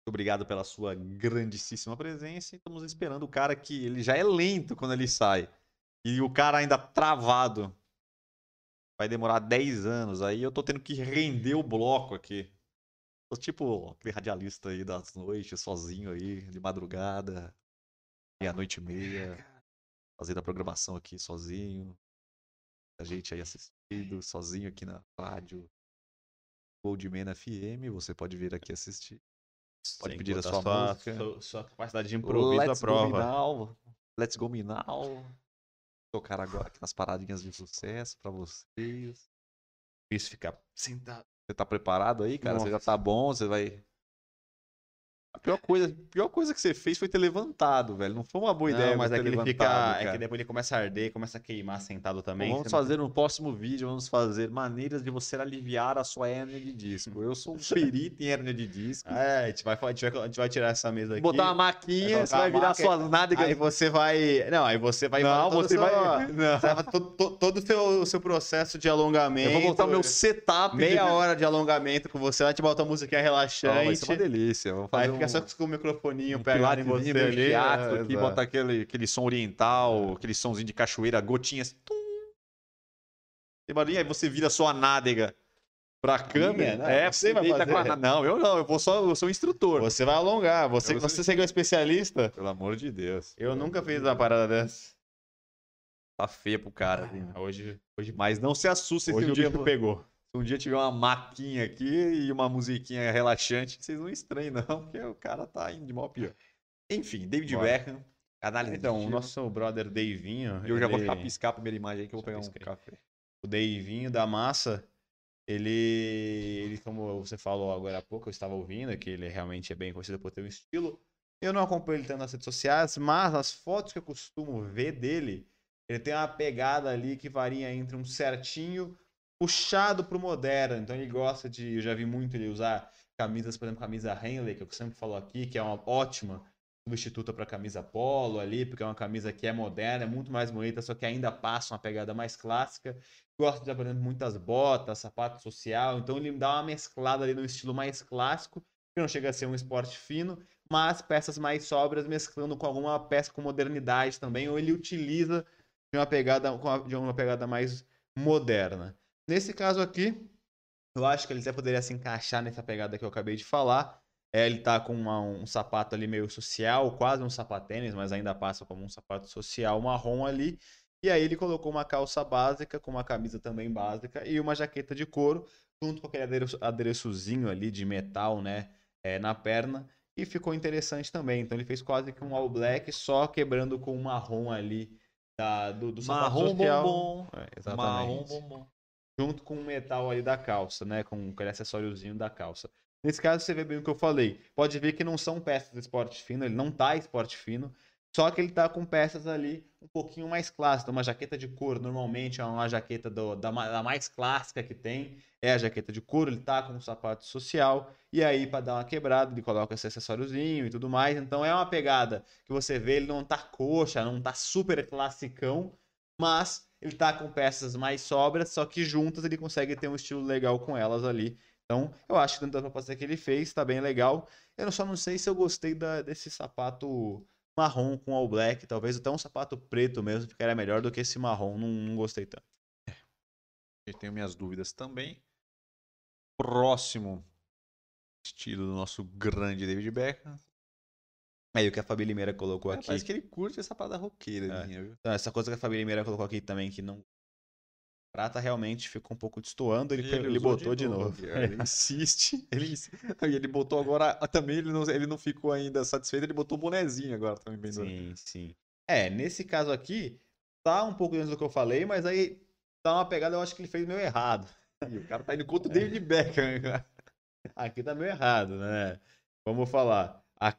obrigado pela sua grandíssima presença. Estamos esperando o cara que ele já é lento quando ele sai. E o cara ainda travado. Vai demorar 10 anos. Aí eu tô tendo que render o bloco aqui. Tô tipo aquele radialista aí das noites, sozinho aí, de madrugada, meia-noite e meia, fazendo a programação aqui sozinho. A gente aí assistindo, sozinho aqui na rádio Goldman FM. Você pode vir aqui assistir. Pode que pedir a sua sua, música. Sua, sua capacidade de improviso à Let's Go prova. Minal. Let's Go Minal. Tocar agora aqui nas paradinhas de sucesso pra vocês. Isso ficar sentado. Você tá preparado aí, cara? Você já Nossa. tá bom? Você vai. A pior coisa, a pior coisa que você fez foi ter levantado, velho. Não foi uma boa ideia. Não, mas você é que ele fica. É cara. que depois ele começa a arder, começa a queimar sentado também. Vamos você não- fazer no próximo vídeo, vamos fazer maneiras de você aliviar a sua hérnia de disco. Eu sou um perito em hérnia de disco. É, a gente, vai, a, gente vai, a gente vai tirar essa mesa aqui. Botar uma maquinha, você vai virar suas nádegas. Aí você vai. Não, aí você vai. Não, fazer você vai. Não. Você vai todo, todo, todo o seu, o seu processo de alongamento. Eu vou botar o meu setup. Meia de... hora de alongamento com você, vai te botar uma musiquinha relaxante. vai ser uma delícia. Vai fazer fica só com o microfoninho um pegado em você ali. teatro é, aqui, botar aquele, aquele som oriental, aquele somzinho de cachoeira, gotinhas. Tum. E, e aí você vira sua nádega pra câmera. Não, é, você vai fazer. com a Não, eu não, eu vou só, eu sou um instrutor. Você vai alongar. Você, Eu- você segue um especialista. Pelo amor de Deus. Eu nunca fiz uma parada dessa. Tá feia pro cara, né? Hoje, hoje, Mas não se assuste se hoje o dia, se pegou. Um dia tiver uma maquinha aqui e uma musiquinha relaxante, vocês não estranhem, não, porque o cara tá indo de mal pior. Enfim, David Bora. Beckham, análise Então, o nosso brother Davinho. Eu já vou ele- piscar a primeira imagem aí que eu vou pegar um café. o Davinho da massa, ele, ele, como você falou agora há pouco, eu estava ouvindo, que ele realmente é bem conhecido por ter um estilo. Eu não acompanho ele tanto nas redes sociais, mas as fotos que eu costumo ver dele, ele tem uma pegada ali que varia entre um certinho puxado pro moderno. Então ele gosta de, eu já vi muito ele usar camisas, por exemplo, camisa Henley, que eu sempre falo aqui, que é uma ótima substituta para camisa polo ali, porque é uma camisa que é moderna, é muito mais bonita, só que ainda passa uma pegada mais clássica. Gosta de, por exemplo, muitas botas, sapato social, então ele dá uma mesclada ali no estilo mais clássico, que não chega a ser um esporte fino, mas peças mais sóbrias mesclando com alguma peça com modernidade também, ou ele utiliza de uma pegada, de uma pegada mais moderna. Nesse caso aqui, eu acho que ele até poderia se encaixar nessa pegada que eu acabei de falar. É, ele tá com uma- um sapato ali meio social, quase um sapatênis, mas ainda passa como um sapato social marrom ali. E aí ele colocou uma calça básica, com uma camisa também básica e uma jaqueta de couro, junto com aquele adereço, adereçozinho ali de metal, né, é, na perna. E ficou interessante também. Então ele fez quase que um all black, só quebrando com o marrom ali da, do, do sapato Marrom social. bombom. É, exatamente Marrom bombom. Junto com o metal ali da calça, né? Com aquele acessóriozinho da calça. Nesse caso, você vê bem o que eu falei. Pode ver que não são peças de esporte fino, ele não tá esporte fino, só que ele tá com peças ali um pouquinho mais clássicas. Uma jaqueta de couro, normalmente é uma jaqueta do- da, da mais clássica que tem, é a jaqueta de couro, ele tá com um sapato social, e aí para dar uma quebrada, ele coloca esse acessóriozinho e tudo mais. Então é uma pegada que você vê, ele não tá coxa, não tá super classicão, mas ele tá com peças mais sóbrias, só que juntas ele consegue ter um estilo legal com elas ali. Então, eu acho que dentro da proposta que ele fez, tá bem legal. Eu só não sei se eu gostei da- desse sapato marrom com all black. Talvez até um sapato preto mesmo ficaria melhor do que esse marrom. Não, não gostei tanto. Eu tenho minhas dúvidas também. Próximo estilo do nosso grande David Beckham. Aí o que a Fabi Limeira colocou É, aqui. parece que ele curte essa parada roqueira, É. viu? Então, essa coisa que a Fabi Limeira colocou aqui também, que não. Prata realmente ficou um pouco destoando, ele, ele usou botou de novo. cara. Ele insiste. Ele, e ele botou agora. ah, Também ele não, ele não ficou ainda satisfeito, ele botou o bonezinho agora também pendurado. Sim, sim. É, nesse caso aqui, tá um pouco dentro do que eu falei, mas aí tá uma pegada, eu acho que ele fez meio errado. E o cara tá indo contra o David Beckham. cara. Aqui tá meio errado, né? Vamos falar. A,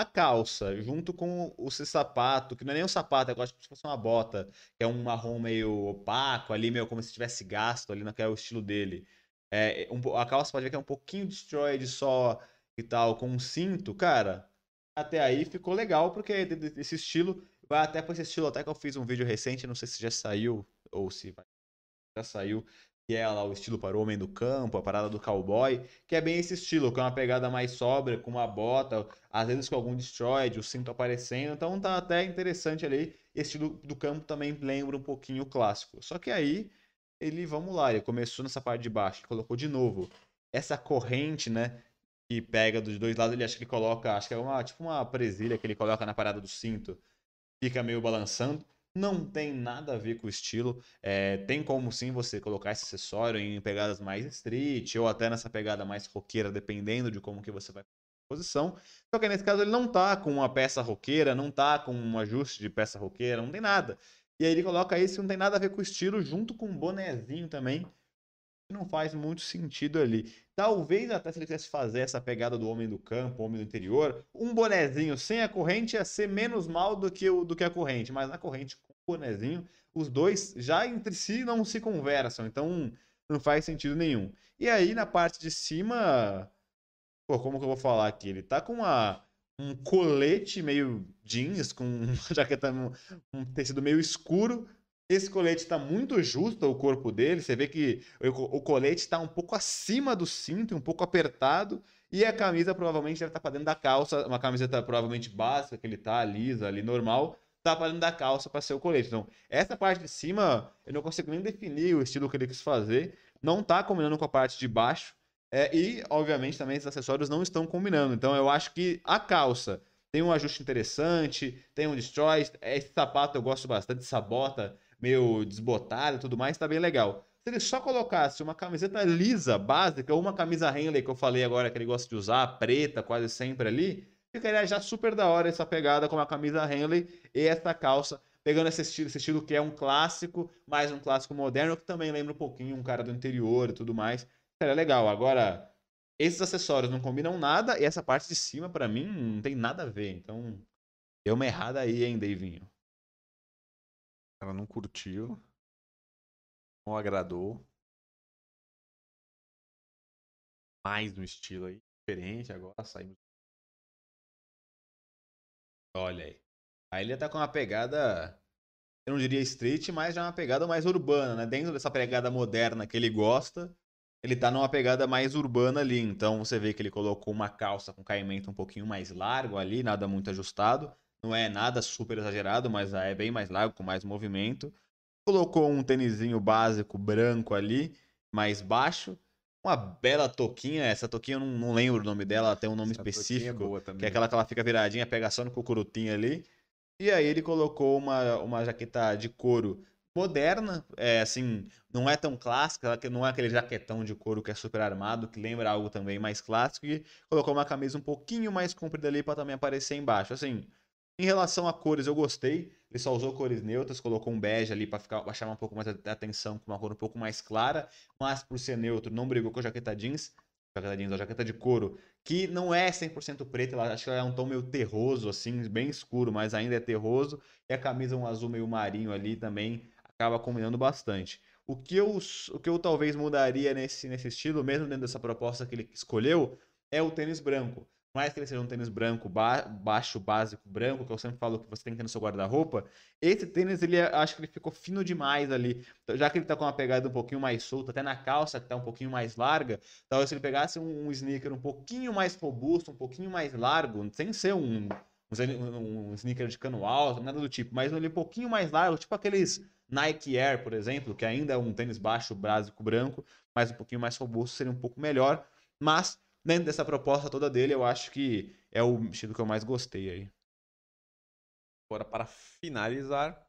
a, calça, junto com o esse sapato, que não é nem um sapato, eu gosto se fosse uma bota, que é um marrom meio opaco ali, meio como se tivesse gasto ali, naquele estilo dele. É, um a calça pode ver que é um pouquinho destroyed só e tal, com um cinto, cara. Até aí ficou legal, porque esse estilo vai até pra esse estilo, até que eu fiz um vídeo recente, não sei se já saiu ou se vai- já saiu, que é lá o estilo para o homem do campo, a parada do cowboy, que é bem esse estilo, que é uma pegada mais sóbria, com uma bota, às vezes com algum destroyed, o cinto aparecendo, então tá até interessante ali. Esse estilo do campo também lembra um pouquinho o clássico. Só que aí, ele, vamos lá, ele começou nessa parte de baixo, colocou de novo essa corrente, né, que pega dos dois lados, ele acha que coloca, acho que é uma, tipo uma presilha que ele coloca na parada do cinto, fica meio balançando. Não tem nada a ver com o estilo. É, tem como sim você colocar esse acessório em pegadas mais street ou até nessa pegada mais roqueira, dependendo de como que você vai posição. Só que nesse caso ele não tá com uma peça roqueira, não tá com um ajuste de peça roqueira, não tem nada. E aí ele coloca esse não tem nada a ver com o estilo, junto com um bonezinho também, não faz muito sentido ali. Talvez até se ele quisesse fazer essa pegada do homem do campo, homem do interior, um bonezinho sem a corrente ia ser menos mal do que, o, do que a corrente, mas na corrente com o bonezinho, os dois já entre si não se conversam, então não faz sentido nenhum. E aí na parte de cima, pô, como que eu vou falar aqui? Ele tá com uma, um colete meio jeans, com uma jaqueta, um, um tecido meio escuro, esse colete está muito justo ao corpo dele. Você vê que o, colete está um pouco acima do cinto, um pouco apertado. E a camisa provavelmente deve estar pra dentro da calça, uma camiseta provavelmente básica, que ele tá lisa ali, normal, tá pra dentro da calça para ser o colete. Então, essa parte de cima, eu não consigo nem definir o estilo que ele quis fazer. Não tá combinando com a parte de baixo. É, e, obviamente, também esses acessórios não estão combinando. Então, eu acho que a calça tem um ajuste interessante, tem um destroy. Esse sapato eu gosto bastante, essa bota meio desbotada e tudo mais, tá bem legal. Se ele só colocasse uma camiseta lisa, básica, ou uma camisa Henley que eu falei agora que ele gosta de usar, preta, quase sempre ali, ficaria já super da hora essa pegada com a camisa Henley e essa calça, pegando esse estilo, esse estilo que é um clássico, mais um clássico moderno, que também lembra um pouquinho um cara do interior e tudo mais. Seria legal. Agora, esses acessórios não combinam nada e essa parte de cima, para mim, não tem nada a ver. Então, deu uma errada aí, hein, Davinho? Ela não curtiu. Não agradou. Mais no estilo aí. Diferente agora, saímos. Olha aí. Aí ele tá com uma pegada. Eu não diria street, mas já uma pegada mais urbana, né? Dentro dessa pegada moderna que ele gosta, ele tá numa pegada mais urbana ali. Então você vê que ele colocou uma calça com caimento um pouquinho mais largo ali, nada muito ajustado. Não é nada super exagerado, mas é bem mais largo, com mais movimento. Colocou um tênisinho básico branco ali, mais baixo. Uma bela toquinha. Essa toquinha eu não, não lembro o nome dela, ela tem um nome Essa é específico. também. Que é aquela que ela fica viradinha, pega só no cucurutinho ali. E aí ele colocou uma, uma jaqueta de couro moderna, é assim, não é tão clássica, não é aquele jaquetão de couro que é super armado, que lembra algo também mais clássico, e colocou uma camisa um pouquinho mais comprida ali para também aparecer embaixo. Assim, em relação a cores, eu gostei. Ele só usou cores neutras, colocou um bege ali para ficar pra chamar um pouco mais a atenção com uma cor um pouco mais clara, mas por ser neutro, não brigou com a jaqueta jeans, jaqueta jeans, a jaqueta de couro, que não é 100% preta, ela acho que ela é um tom meio terroso assim, bem escuro, mas ainda é terroso, e a camisa um azul meio marinho ali também acaba combinando bastante. O que eu, o que eu talvez mudaria nesse, nesse estilo, mesmo dentro dessa proposta que ele escolheu, é o tênis branco. Mais que ele seja um tênis branco, ba baixo, básico, branco, que eu sempre falo que você tem que ter no seu guarda-roupa, esse tênis, ele acho que ele ficou fino demais ali. Então, Já que ele tá com uma pegada um pouquinho mais solta, até na calça que tá um pouquinho mais larga, talvez se ele pegasse um, um sneaker um pouquinho mais robusto, um pouquinho mais largo, sem ser um, um, um sneaker de cano alto, nada do tipo, mas ele um pouquinho mais largo, tipo aqueles Nike Air, por exemplo, que ainda é um tênis baixo, básico, branco, mas um pouquinho mais robusto seria um pouco melhor. Mas, dentro dessa proposta toda dele, eu acho que é o estilo que eu mais gostei aí. Agora, para finalizar, o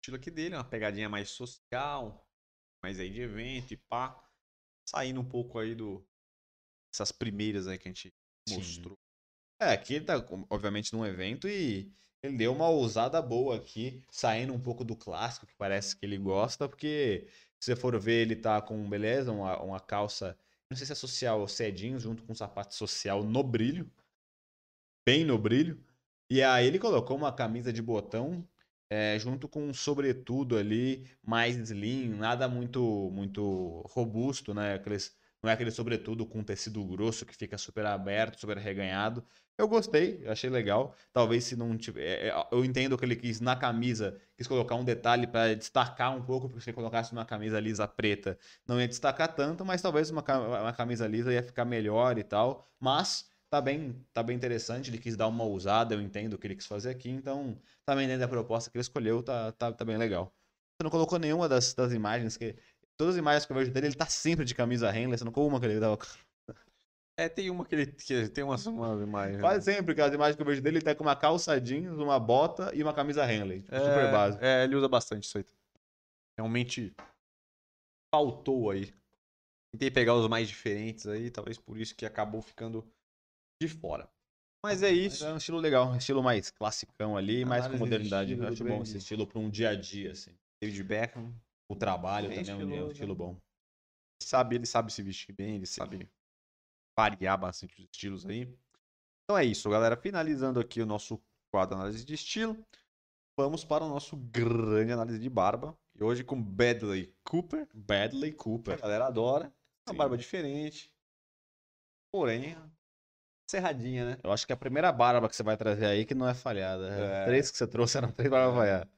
estilo aqui dele, uma pegadinha mais social, mais aí de evento e pá. Saindo um pouco aí do. Essas primeiras aí que a gente Sim. mostrou. É, aqui ele tá, obviamente, num evento e ele deu uma ousada boa aqui, saindo um pouco do clássico, que parece que ele gosta, porque se você for ver, ele tá com, beleza, uma, uma calça, não sei se é social ou se é jeans, junto com um sapato social no brilho, bem no brilho. E aí ele colocou uma camisa de botão é, junto com um sobretudo ali, mais slim, nada muito muito robusto, né? Aqueles, não é aquele sobretudo com tecido grosso que fica super aberto, super reganhado. Eu gostei, achei legal. Talvez se não tiver. é, é, Eu entendo que ele quis na camisa, quis colocar um detalhe para destacar um pouco, porque se ele colocasse uma camisa lisa preta, não ia destacar tanto, mas talvez uma, uma camisa lisa ia ficar melhor e tal. Mas tá bem, tá bem interessante. Ele quis dar uma ousada, eu entendo o que ele quis fazer aqui, então também dentro da proposta que ele escolheu, tá, tá, tá bem legal. Você não colocou nenhuma das, das imagens que. Todas as imagens que eu vejo dele, ele tá sempre de camisa Henley, você não colocou uma que ele tava. É, tem uma que ele que tem umas, umas imagens. Quase sempre, que as imagens que eu vejo dele, ele tá com uma calça jeans, uma bota e uma camisa Henley. Tipo, super básico. É, ele usa bastante isso aí. Realmente faltou aí. Tentei pegar os mais diferentes aí, talvez por isso que acabou ficando de fora. Mas é Mas isso. é um estilo legal, um estilo mais classicão ali, mais com modernidade. Eu acho bom esse estilo pra um dia a dia, assim. David Beckham. O trabalho Bem também é um- é um estiloso, estilo bom. sabe, ele sabe se vestir bem, ele sabe variar bastante os estilos aí. Então é isso, galera. Finalizando aqui o nosso quadro análise de estilo, vamos para o nosso grande análise de barba. E hoje com Badley Cooper. Badley que A Cooper. galera adora. Uma Sim. barba diferente. Porém, serradinha, né? Eu acho que é a primeira barba que você vai trazer aí que não é falhada. É. Três que você trouxe eram três barbas falhadas.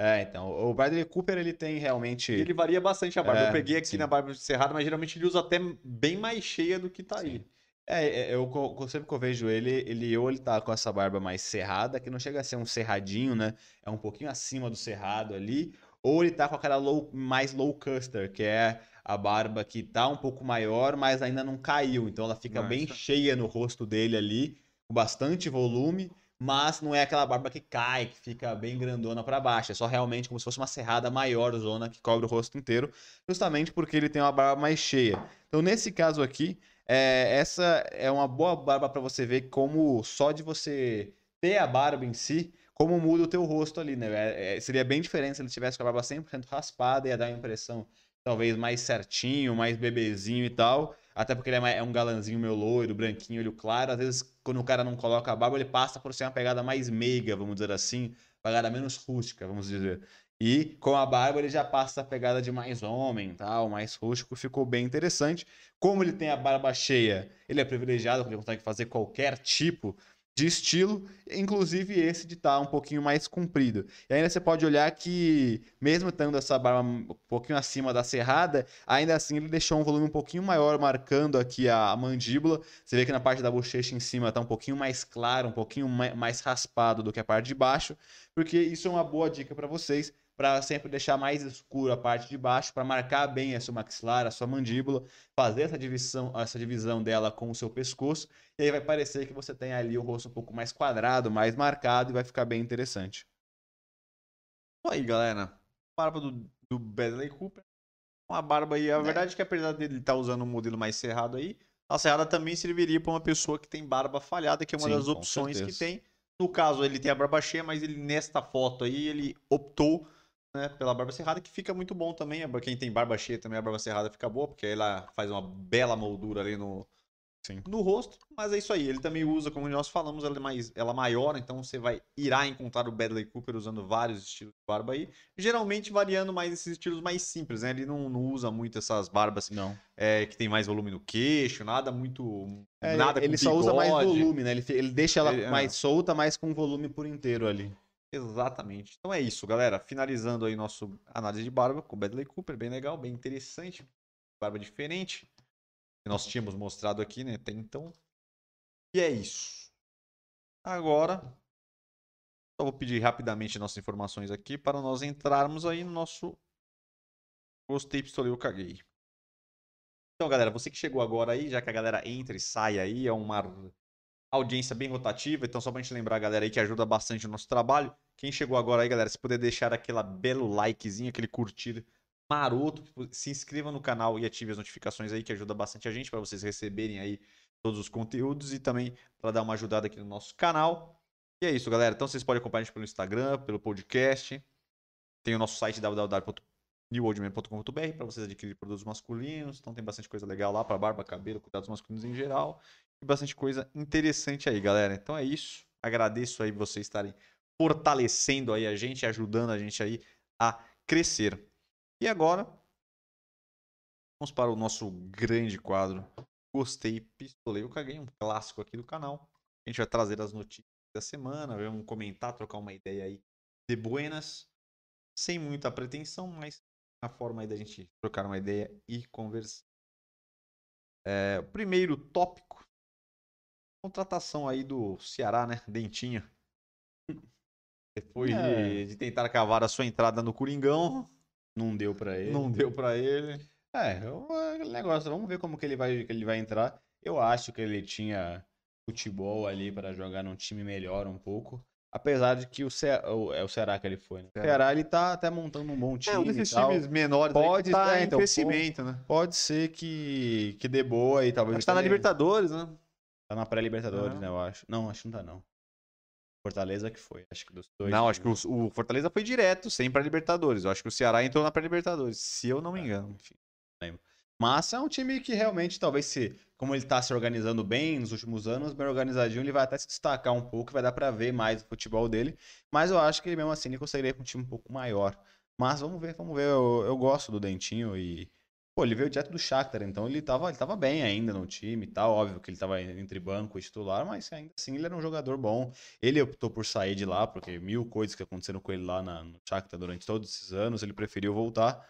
É, então, o Bradley Cooper, ele tem realmente... Ele varia bastante a barba. É, eu peguei aqui sim. na barba cerrada, mas geralmente ele usa até bem mais cheia do que tá aí. Sim. É, é, eu sempre que eu vejo ele, ele ou ele tá com essa barba mais cerrada, que não chega a ser um cerradinho, né? É um pouquinho acima do cerrado ali, ou ele tá com aquela low, mais low custer, que é a barba que tá um pouco maior, mas ainda não caiu, então ela fica bem Nossa. cheia no rosto dele ali, com bastante volume, mas não é aquela barba que cai, que fica bem grandona pra baixo, é só realmente como se fosse uma cerrada maior zona que cobre o rosto inteiro, justamente porque ele tem uma barba mais cheia. Então, nesse caso aqui, é, essa é uma boa barba para você ver como só de você ter a barba em si, como muda o teu rosto ali, né? É- é- seria bem diferente se ele tivesse com a barba 100% raspada, ia dar a impressão talvez mais certinho, mais bebezinho e tal. Até porque ele é, é um galanzinho meu loiro, branquinho, olho claro. Às vezes, quando o cara não coloca a barba, ele passa por ser uma pegada mais meiga, vamos dizer assim, pegada menos rústica, vamos dizer. E com a barba ele já passa a pegada de mais homem, tal, mais rústico, ficou bem interessante. Como ele tem a barba cheia, ele é privilegiado, ele consegue fazer qualquer tipo de estilo, inclusive esse de estar um pouquinho mais comprido. E ainda você pode olhar que, mesmo tendo essa barba um pouquinho acima da cerrada, ainda assim ele deixou um volume um pouquinho maior, marcando aqui a, mandíbula. Você vê que na parte da bochecha em cima está um pouquinho mais claro, um pouquinho mai- mais raspado do que a parte de baixo, porque isso é uma boa dica para vocês, para sempre deixar mais escuro a parte de baixo, para marcar bem a sua maxilar, a sua mandíbula, fazer essa divisão, essa divisão dela com o seu pescoço, e aí vai parecer que você tem ali o rosto um pouco mais quadrado, mais marcado, e vai ficar bem interessante. Isso aí, galera. Barba do, do Bradley Cooper. Uma barba aí. A verdade é que apesar dele estar usando um modelo mais cerrado aí, a cerrada também serviria para uma pessoa que tem barba falhada, que é uma Sim, das opções que certeza. tem. No caso, ele tem a barba cheia, mas ele nesta foto aí, ele optou né, pela barba cerrada, que fica muito bom também. Pra Quem tem barba cheia também, a barba cerrada fica boa, porque aí ela faz uma bela moldura ali no, Sim. no rosto. Mas é isso aí. Ele também usa, como nós falamos, ela é mais ela é maior, então você vai irá encontrar o Bradley Cooper usando vários estilos de barba aí. Geralmente variando mais esses estilos mais simples, né? Ele não, não usa muito essas barbas Não. é, que tem mais volume no queixo, nada muito. É, nada ele só usa mais volume, né? Ele, ele deixa ela é. mais solta, mas com volume por inteiro ali. Exatamente. Então é isso, galera. Finalizando aí nosso análise de barba com o Bradley Cooper, bem legal, bem interessante. Barba diferente. Que nós tínhamos mostrado aqui, né? Até então. E é isso. Agora, só vou pedir rapidamente nossas informações aqui para nós entrarmos aí no nosso Gostei, pistolei, eu caguei. Então, galera, você que chegou agora aí, já que a galera entra e sai aí, é uma audiência bem rotativa, então só pra gente lembrar galera aí que ajuda bastante o nosso trabalho. Quem chegou agora aí, galera, se puder deixar aquele belo likezinho, aquele curtir maroto, se inscreva no canal e ative as notificações aí, que ajuda bastante a gente para vocês receberem aí todos os conteúdos e também para dar uma ajudada aqui no nosso canal. E é isso, galera. Então vocês podem acompanhar a gente pelo Instagram, pelo podcast. Tem o nosso site www.newoldman.com.br para vocês adquirirem produtos masculinos. Então tem bastante coisa legal lá para barba, cabelo, cuidados masculinos em geral. E bastante coisa interessante aí, galera. Então é isso. Agradeço aí vocês estarem fortalecendo aí a gente, ajudando a gente aí a crescer. E agora, vamos para o nosso grande quadro. Gostei, pistolei, eu caguei, um clássico aqui do canal. A gente vai trazer as notícias da semana, vamos comentar, trocar uma ideia aí de buenas, sem muita pretensão, mas a forma aí da gente trocar uma ideia e conversar. É, o primeiro tópico, contratação aí do Ceará, né? Dentinho. Depois É. de, de tentar cavar a sua entrada no Coringão, Não deu pra ele. não deu pra ele. É, eu- aquele negócio, vamos ver como que ele vai, que ele vai entrar. Eu acho que ele tinha futebol ali para jogar num time melhor um pouco. Apesar de que o, Ce... é o Ceará que ele foi, né? O Ceará. Ele tá até montando um bom time É, um desses times menores aí Pode- tá é, em então, crescimento, né? Pode ser que, que dê boa e talvez que tá na Libertadores, né? Tá na pré-Libertadores, né, eu acho. Não, acho que não tá, não. Fortaleza que foi, acho que dos dois. Não, acho que o, o Fortaleza foi direto, sem pra Libertadores. Eu acho que o Ceará entrou na pré-Libertadores, se eu não me engano. Enfim, não lembro. Mas é um time que realmente, talvez se, como ele tá se organizando bem nos últimos anos, bem organizadinho, ele vai até se destacar um pouco, vai dar pra ver mais o futebol dele. Mas eu acho que ele mesmo assim ele conseguiria com um time um pouco maior. Mas vamos ver, vamos ver. Eu, eu gosto do Dentinho e Pô, ele veio direto do Shakhtar, então ele tava, ele tava bem ainda no time e tal. Óbvio que ele tava entre banco e titular, mas ainda assim ele era um jogador bom. Ele optou por sair de lá, porque mil coisas que aconteceram com ele lá na, no Shakhtar durante todos esses anos, ele preferiu voltar.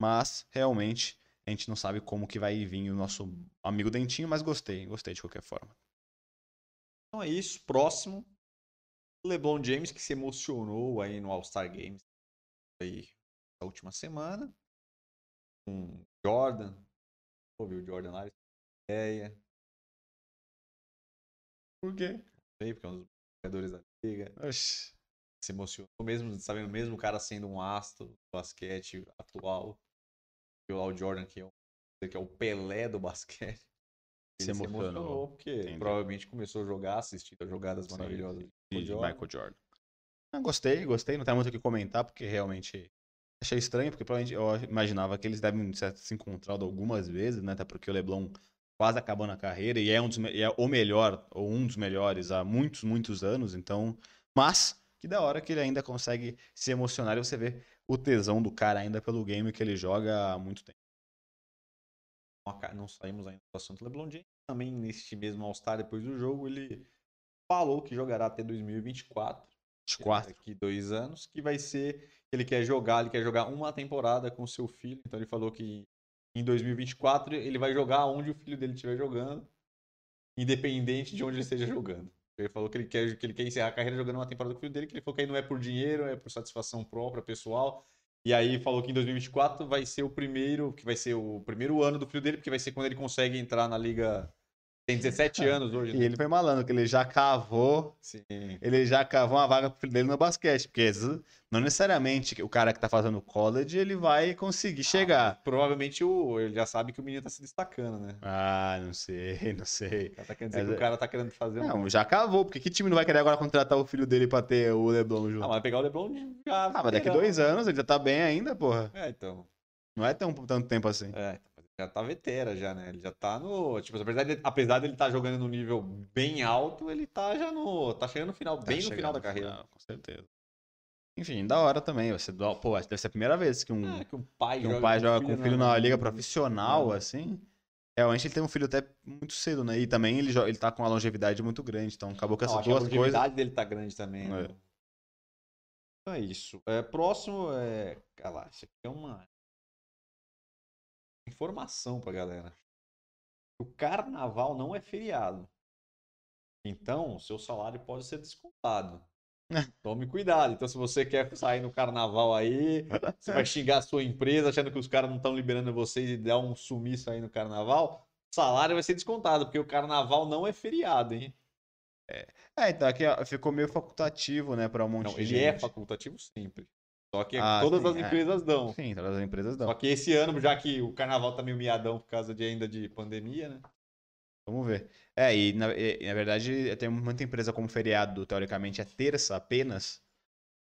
Mas, realmente, a gente não sabe como que vai vir o nosso amigo Dentinho, mas gostei, gostei de qualquer forma. Então é isso. Próximo, LeBron James, que se emocionou aí no All-Star Games aí, na última semana. Com Jordan. Ouviu o Jordan lá? Ideia. Por quê? Não sei, porque é um dos jogadores da liga. Oxi. Se emocionou, mesmo sabendo, mesmo o cara sendo um astro do basquete atual. Viu lá o Jordan, que é, um, que é o Pelé do basquete. Se Ele se emocionou. emocionou, porque Entendi. provavelmente começou a jogar, assistindo as jogadas Sim, maravilhosas do de Jordan. Michael Jordan. Ah, gostei, gostei. Não tem muito o que comentar, porque realmente achei estranho, porque provavelmente eu imaginava que eles devem ter se encontrado algumas vezes, né? Até porque o LeBron quase acabando a carreira e é, um dos, é o melhor, ou um dos melhores há muitos, muitos anos. Então, mas que da hora que ele ainda consegue se emocionar e você vê o tesão do cara ainda pelo game que ele joga há muito tempo. não saímos ainda do assunto LeBron James. Também neste mesmo All-Star, depois do jogo, ele falou que jogará até 2024. É Quatro. Daqui dois anos, que vai ser. Ele quer jogar, ele quer jogar uma temporada com seu filho. Então ele falou que em 2024 ele vai jogar onde o filho dele estiver jogando, independente de onde ele esteja jogando. Ele falou que ele quer, que ele quer encerrar a carreira jogando uma temporada com o filho dele, que ele falou que aí não é por dinheiro, é por satisfação própria, pessoal. E aí falou que em 2024 vai ser o primeiro, que vai ser o primeiro ano do filho dele, porque vai ser quando ele consegue entrar na liga. Tem 17 anos hoje, E né? ele foi malandro, que ele já cavou Sim. ele já cavou uma vaga pro filho dele no basquete, porque não necessariamente o cara que tá fazendo college ele vai conseguir chegar. Provavelmente o, ele já sabe que o menino tá se destacando, né? Ah, não sei, não sei. O cara tá querendo dizer que é- o cara tá querendo fazer um. Não, já cavou, porque que time não vai querer agora contratar o filho dele pra ter o LeBron junto? Ah, mas vai pegar o Lebron já. Ah, mas daqui dois anos ele já tá bem ainda, porra. É, então. Não é tão tanto tempo assim. É, já tá vetera já, né? Ele já tá no. Tipo, apesar dele, apesar dele tá jogando num nível bem alto, ele tá já no. Tá chegando no final, Tá bem no final da carreira. final, com certeza. Enfim, da hora também. Do- pô, deve ser a primeira vez que um, É, que um pai que um joga pai joga com um filho na liga na- profissional, É. assim. Realmente ele tem um filho até muito cedo, né? E também ele, ele tá com uma longevidade muito grande. Então acabou que Não, essas a duas coisas. longevidade dele tá grande também. É. né? Então é isso. É, próximo é. Cara, lá, isso aqui é uma informação pra galera. O carnaval não é feriado. Então, o seu salário pode ser descontado. Tome cuidado. Então, se você quer sair no carnaval aí, você vai xingar a sua empresa achando que os caras não estão liberando vocês e dar um sumiço aí no carnaval, o salário vai ser descontado, porque o carnaval não é feriado, hein? É, então aqui ó, ficou meio facultativo, né, pra um monte Não, de ele gente. é facultativo sempre. Só que Ah, todas sim, as é. empresas dão. Sim, todas as empresas dão. Só que esse ano, já que o carnaval tá meio miadão por causa de ainda de pandemia, né? Vamos ver. É, e na, e, na verdade tem muita empresa como feriado, teoricamente, é terça apenas.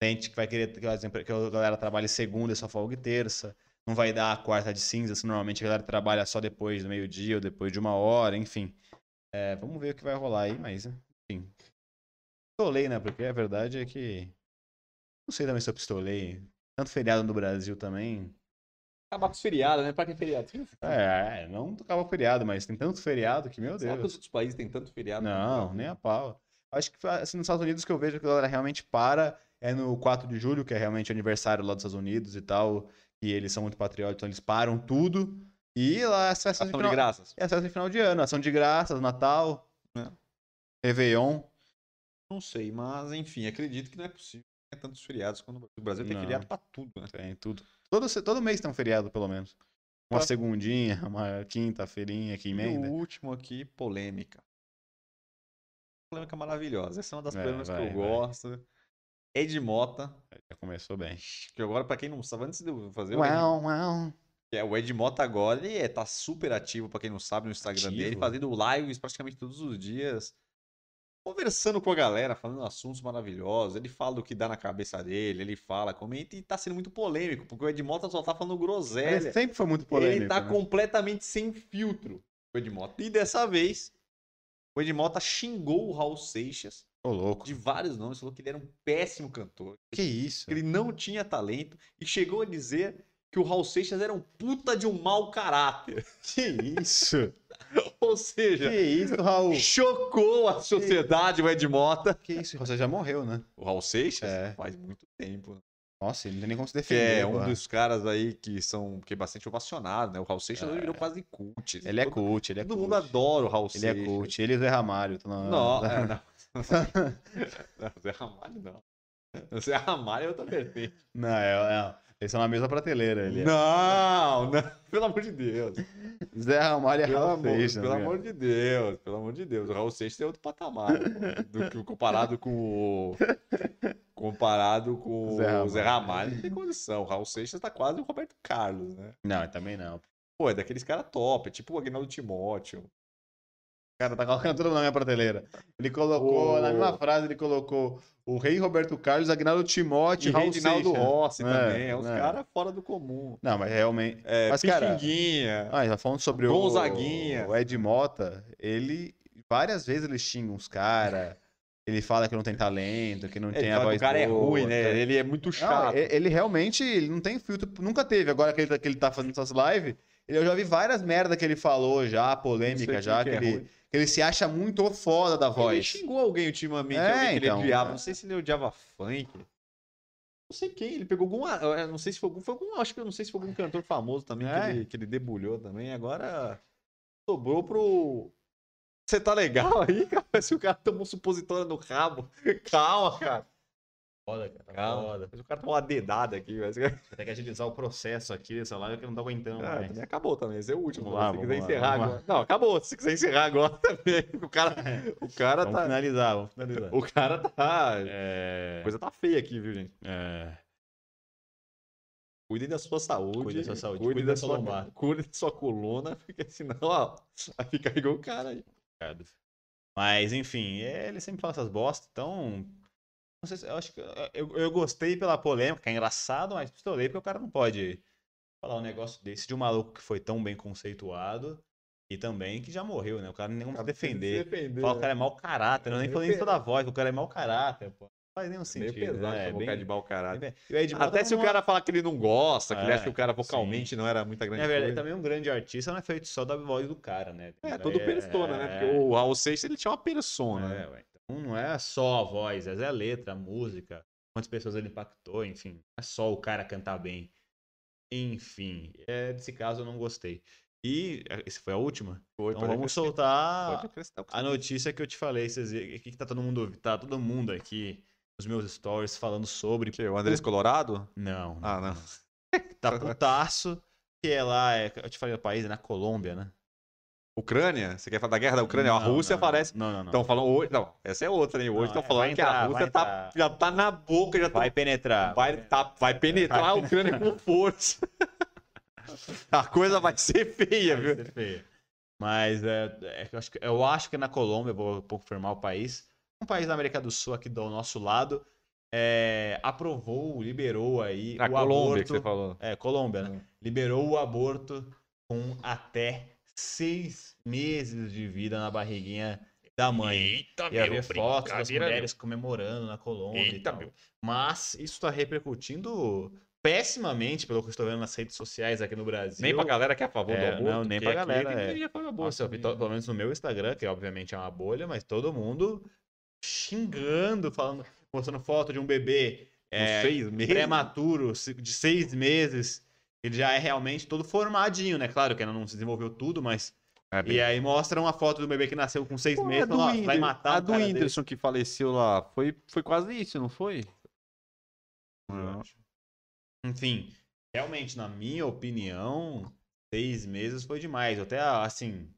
Tem gente que vai querer que, as que a galera trabalhe segunda e só folgue terça. Não vai dar a quarta de cinza, se normalmente a galera trabalha só depois do meio-dia ou depois de uma hora, enfim. É, vamos ver o que vai rolar aí, mas, enfim. Pistolei, né? Porque a verdade é que. Não sei também se eu pistolei. Tanto feriado no Brasil também. Acabar com os feriados, né? Pra que feriado? É, não tocava feriado, mas tem tanto feriado que, meu Será que Deus. os outros países têm tanto feriado? Não, nem a pau. Acho que assim, nos Estados Unidos que eu vejo que a galera realmente para é no 4 de julho, que é realmente o aniversário lá dos Estados Unidos e tal. E eles são muito patrióticos, então eles param tudo. E lá as festas de Ação de final, graças. é as festas de final de ano, ação de graças, Natal, É. Réveillon. Não sei, mas enfim, acredito que não é possível tantos feriados quando o Brasil. O tem Não. feriado pra tudo, né? Tem tudo. Todo, todo mês tem um feriado, pelo menos. Uma Tá. segundinha, uma quinta-feirinha que emenda. E o último aqui, polêmica. Polêmica maravilhosa. Essa é uma das Vai, polêmicas vai, que eu vai. gosto. Ed Mota, Já começou bem. que agora, pra quem não sabe, antes de eu fazer o Ed Uau, uau. É, o Ed Mota agora, ele é, tá super ativo, pra quem não sabe, no Instagram dele, Ativo. fazendo lives praticamente todos os dias, conversando com a galera, falando assuntos maravilhosos. Ele fala do que dá na cabeça dele, ele fala, comenta, e tá sendo muito polêmico, porque o Ed Mota só tá falando groselha. Ele sempre foi muito polêmico. ele tá né? completamente sem filtro, o Ed Mota. E dessa vez, o Ed Mota xingou o Raul Seixas louco. de vários nomes, falou que ele era um péssimo cantor, Que isso? que ele não tinha talento, e chegou a dizer que o Raul Seixas era um puta de um mau caráter. Que isso? Ou seja, Que isso, Raul? chocou a sociedade o Ed Mota. Que isso? Você já morreu, né? O Raul Seixas É. faz muito tempo. Nossa, ele não tem nem como se Que defender. é um porra. dos caras aí que são que é bastante ovacionado, né? O Raul Seixas É. virou quase cult. Ele é todo, cult, ele é Todo cult. mundo adora o Raul Ele é Seixas. cult. Ele e o Zé Ramalho. Na... Não, é, não. não. Zé Ramalho não. Zé Ramalho é outra vertente. Não, é, é, eles são na mesma prateleira. Ele é. Não, não. Pelo amor de Deus. Zé Ramalho e Pelo, Raul amor, Seixas. pelo né, amor de Deus. Pelo amor de Deus. O Raul Seixas é outro patamar. Do que comparado com o. Comparado com Zé o Zé Ramalho. Ramalho, não tem condição. O Raul Seixas tá quase o Roberto Carlos, né? Não, também não. Pô, é daqueles caras top, é tipo o Agnaldo Timóteo. O cara tá colocando tudo na minha prateleira. Ele colocou, Ô. na mesma frase, ele colocou o rei Roberto Carlos, Agnaldo Timóteo E Raul Reginaldo Seixas. Rossi É, também. É uns é. caras fora do comum. Não, mas realmente... É, Mas, cara. Ah, já falando sobre o, Gonzaguinha. o Ed Mota, ele... Várias vezes ele xinga uns caras, ele fala que não tem talento, que não Ele tem a que voz o cara é boa, ruim, né? tá? Ele é muito Não, chato. e- ele realmente ele não tem filtro, nunca teve. Agora que ele, tá- que ele tá fazendo essas lives, eu já vi várias merda que ele falou já, Não polêmica já, que que, é ele, ruim. Ele se acha muito foda da Ele voz. xingou alguém ultimamente, É, alguém que ele então, odiava. é. Não sei se ele odiava funk. Não sei quem, ele pegou algum. eu Não sei se foi algum. Foi algum acho que eu não sei se foi algum cantor famoso também É. que, ele, que ele debulhou também. Agora sobrou pro. Você tá legal aí, cara? Parece que o cara tomou um supositório no rabo. Calma, cara. Foda, cara. Calma. Foda. Mas o cara tomou uma dedada aqui. Mas... Ah, Tem que agilizar o processo aqui dessa live que eu não tô aguentando Ah, mais. acabou também. Esse é o último. Vamos lá, se quiser lá, encerrar vamos lá. agora. Não, acabou. Se quiser encerrar agora também. O cara, o cara Vamos tá. finalizar, vamos finalizar. O cara tá. A É... coisa tá feia aqui, viu, gente? é... Cuidem da sua saúde. Cuide da sua saúde, Cuide cuide da da sua lombar. Cuide da sua coluna, porque senão, ó, vai ficar igual o cara aí. Mas, enfim, ele sempre fala essas bostas, então. Não sei se, eu acho que. Eu, eu gostei pela polêmica, é engraçado, mas pistolei porque o cara não pode falar um negócio desse de um maluco que foi tão bem conceituado e também que já morreu, né? O cara como se defender. defender. Fala que o cara é mau caráter, eu nem falei isso pe- da voz, o cara é mau caráter, pô. Não faz nenhum Meio sentido. pesado né? o bem- de mau caráter. bem- Até se o cara falar que ele não gosta, que ele É, acha que o cara vocalmente não era muita grande É verdade, coisa. também um grande artista não é feito só da voz do cara, né? É, todo persona, né? Porque o Raul Seixas, ele tinha uma persona. né? É, ué. Então não é só a voz, é a letra, a música, quantas pessoas ele impactou, enfim. Não é só o cara cantar bem. Enfim, é, desse caso eu não gostei. E, é, essa foi a última? Foi, Então vamos acrescentar, soltar acrescentar o que a notícia que eu te falei. Vocês viram, que, que tá todo mundo, tá todo mundo aqui nos meus stories falando sobre. quer. O Andrés Colorado? Não, Ah, não. Tá putaço, que é lá, é, eu te falei o país, é na Colômbia, né? Ucrânia? Você quer falar da guerra da Ucrânia? a Não, Rússia não, parece. Não, não, não. Estão falando hoje. Não, essa é outra, hein? Hoje estão é, falando vai que a entrar, Rússia vai tá, entrar. já tá na boca, já tá, vai penetrar. vai, tá, vai penetrar a Ucrânia com força. a coisa vai ser feia, Vai viu? ser feio. Mas é, é que eu, acho que, eu acho que é na Colômbia, vou confirmar o país. Um país da América do Sul aqui do nosso lado é, aprovou, liberou aí A o Colômbia que aborto. você falou. É, Colômbia, né? É. Liberou o aborto com até seis meses de vida na barriguinha da mãe. Eita, E havia meu, fotos das mulheres comemorando na Colômbia e Eita, tal. meu. Mas isso está repercutindo pessimamente, pelo que eu estou vendo nas redes sociais aqui no Brasil. Nem pra galera que é a favor do É, aborto. não, nem pra aqui galera, é. aborto Nossa, to- pelo menos no meu Instagram, que obviamente é uma bolha, mas todo mundo xingando, falando, mostrando foto de um bebê é, seis meses. prematuro, de seis meses. Ele já é realmente todo formadinho, né? Claro que ainda não se desenvolveu tudo, mas. É bem- E aí mostra uma foto do bebê que nasceu com seis Pô, meses, a do, falando, "Ó, vai matar a do cara Whindersson que faleceu lá, foi, foi quase isso, não foi? desse." Enfim, realmente, na minha opinião, seis meses foi demais. Eu até, assim,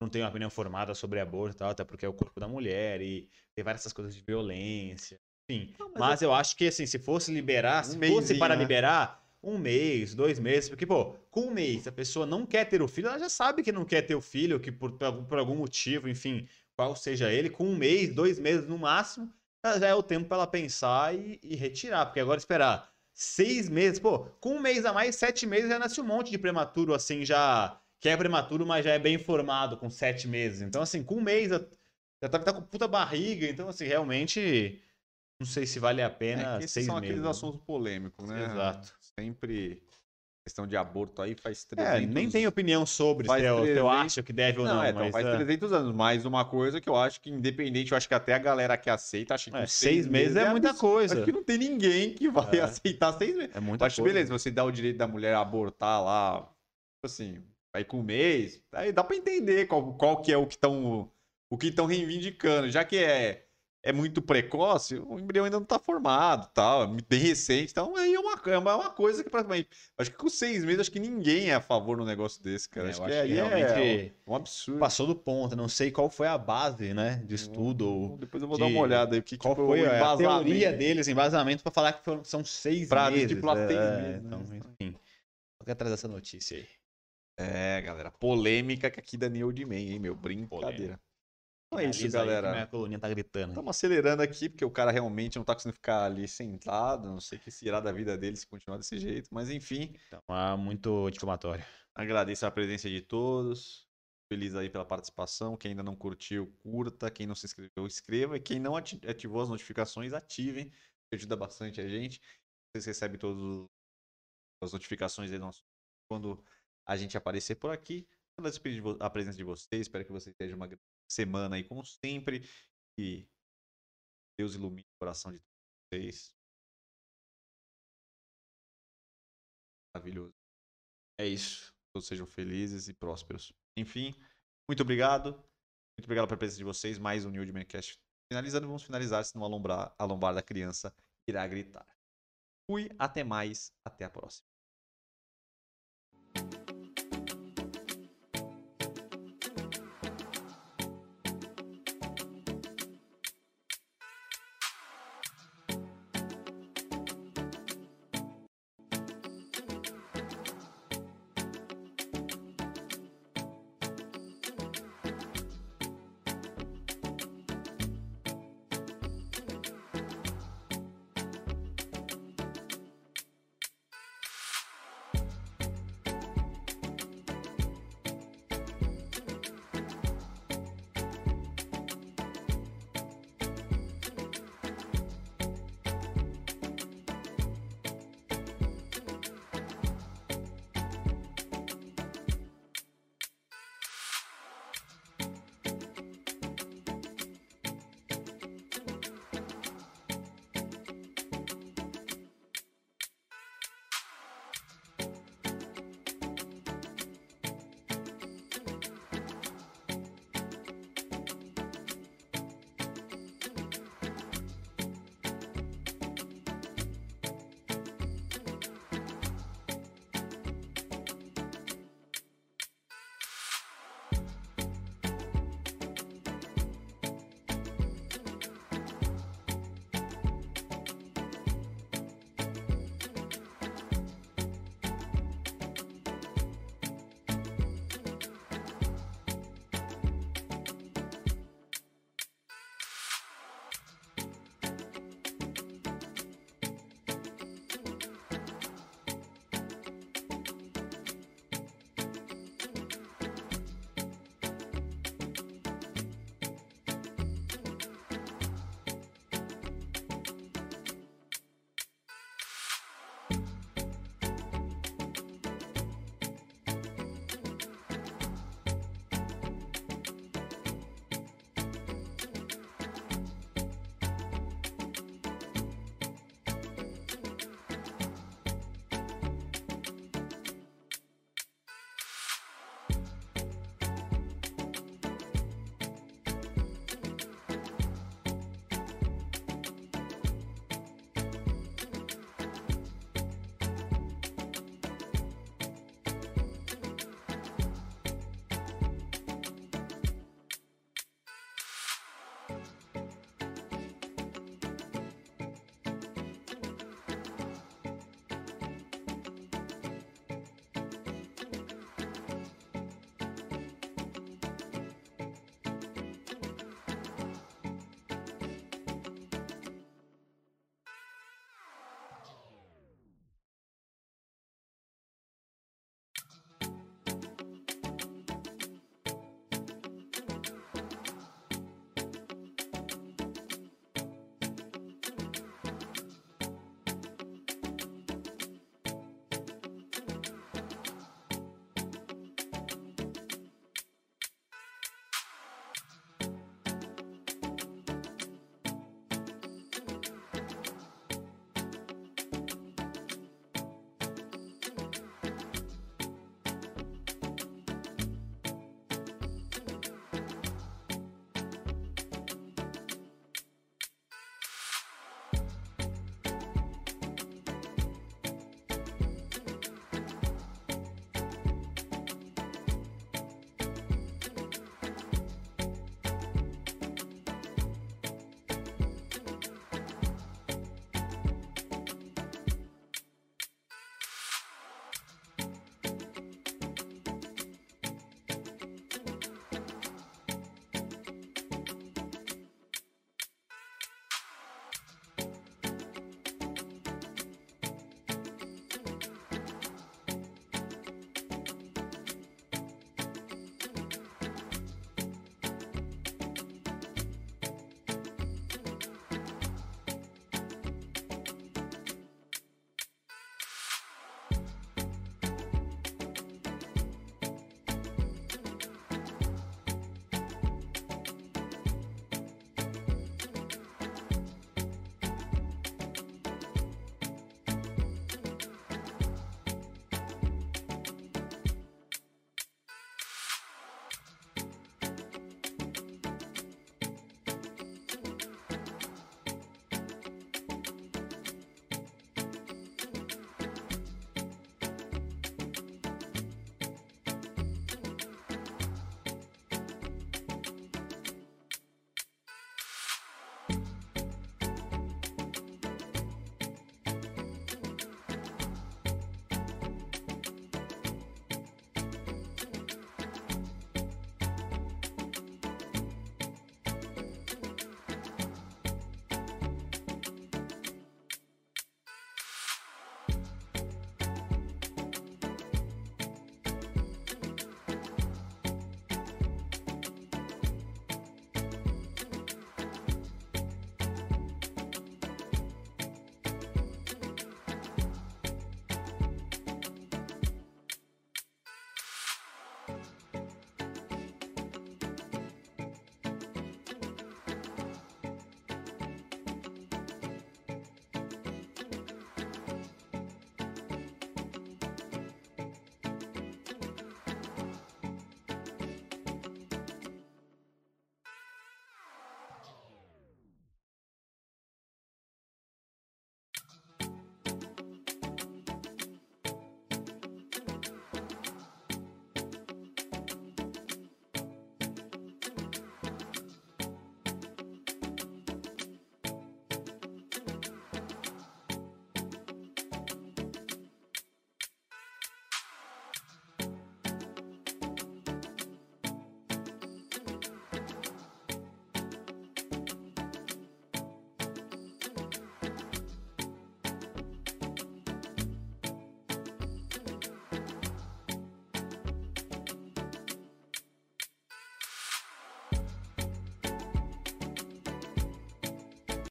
não tenho uma opinião formada sobre aborto e tal, até porque é o corpo da mulher e tem várias essas coisas de violência. Enfim, mas eu acho que, assim, se fosse liberar, se Um fosse para né? liberar, um mês, dois meses, porque, pô, com um mês, a pessoa não quer ter o filho, ela já sabe que não quer ter o filho, que por, por algum- motivo, enfim, qual seja ele, com um mês, dois meses no máximo, já é o tempo para ela pensar e, e retirar, porque agora esperar seis meses, pô, com um mês a mais, sete meses já nasce um monte de prematuro, assim, já que é prematuro, mas já é bem formado com sete meses. Então, assim, com um mês já tá, tá com puta barriga, então, assim, realmente não sei se vale a pena É, que esses são meses. aqueles né? assuntos polêmicos, né? Exato. Sempre questão de aborto aí faz 300 É, nem tem opinião sobre se Faz eu, se eu 300 acho que deve ou não. Não, é, então mas, faz é, 300 anos. Mais uma coisa que eu acho que, independente, eu acho que até a galera que aceita, acha que é, seis meses é muita absurdo. coisa. Acho que não tem ninguém que vai É. aceitar seis meses. É Eu muita acho coisa. beleza, você dá o direito da mulher abortar lá, assim, vai com um mês, aí dá pra entender qual, qual que é o que estão o que estão reivindicando, já que é é muito precoce, o embrião ainda não tá formado, tal, é bem recente, então aí é uma, é uma- é uma coisa que praticamente, acho que com seis meses acho que ninguém é a favor no negócio desse, cara, É, acho, eu que acho que aí é realmente um absurdo. Passou do ponto. Não sei qual foi a base, né? De estudo. ou Depois eu vou de- dar uma olhada aí, o que, Qual que foi o a teoria deles, embasamento, pra falar que foram- são seis Pra meses. estipular é, seis é, meses, né? Então, enfim. Só quero trazer essa notícia aí. É, galera, polêmica que aqui da New de Man, hein, meu, brincadeira. Então é isso, Finaliza aí, galera. Minha coluninha tá gritando. Estamos acelerando aqui, porque o cara realmente não tá conseguindo ficar ali sentado. Não sei o que se irá da vida dele se continuar desse jeito. Mas enfim, Então, é muito difamatório. agradeço a presença de todos. Feliz aí pela participação. Quem ainda não curtiu, curta. Quem não se inscreveu, inscreva. E quem não ati- ativou as notificações, ativem. Ajuda bastante a gente. Vocês recebem todas as notificações aí do nosso quando a gente aparecer por aqui. Agradeço de vo- a presença de vocês. Espero que vocês tenham uma grande semana aí, como sempre. E Deus ilumine o coração de vocês. Maravilhoso. É isso. Todos sejam felizes e prósperos. Enfim, muito obrigado. Muito obrigado pela presença de vocês. Mais um New Mancast finalizando. Vamos finalizar, senão a lombar, a lombar da criança irá gritar. Fui, até mais, até a próxima.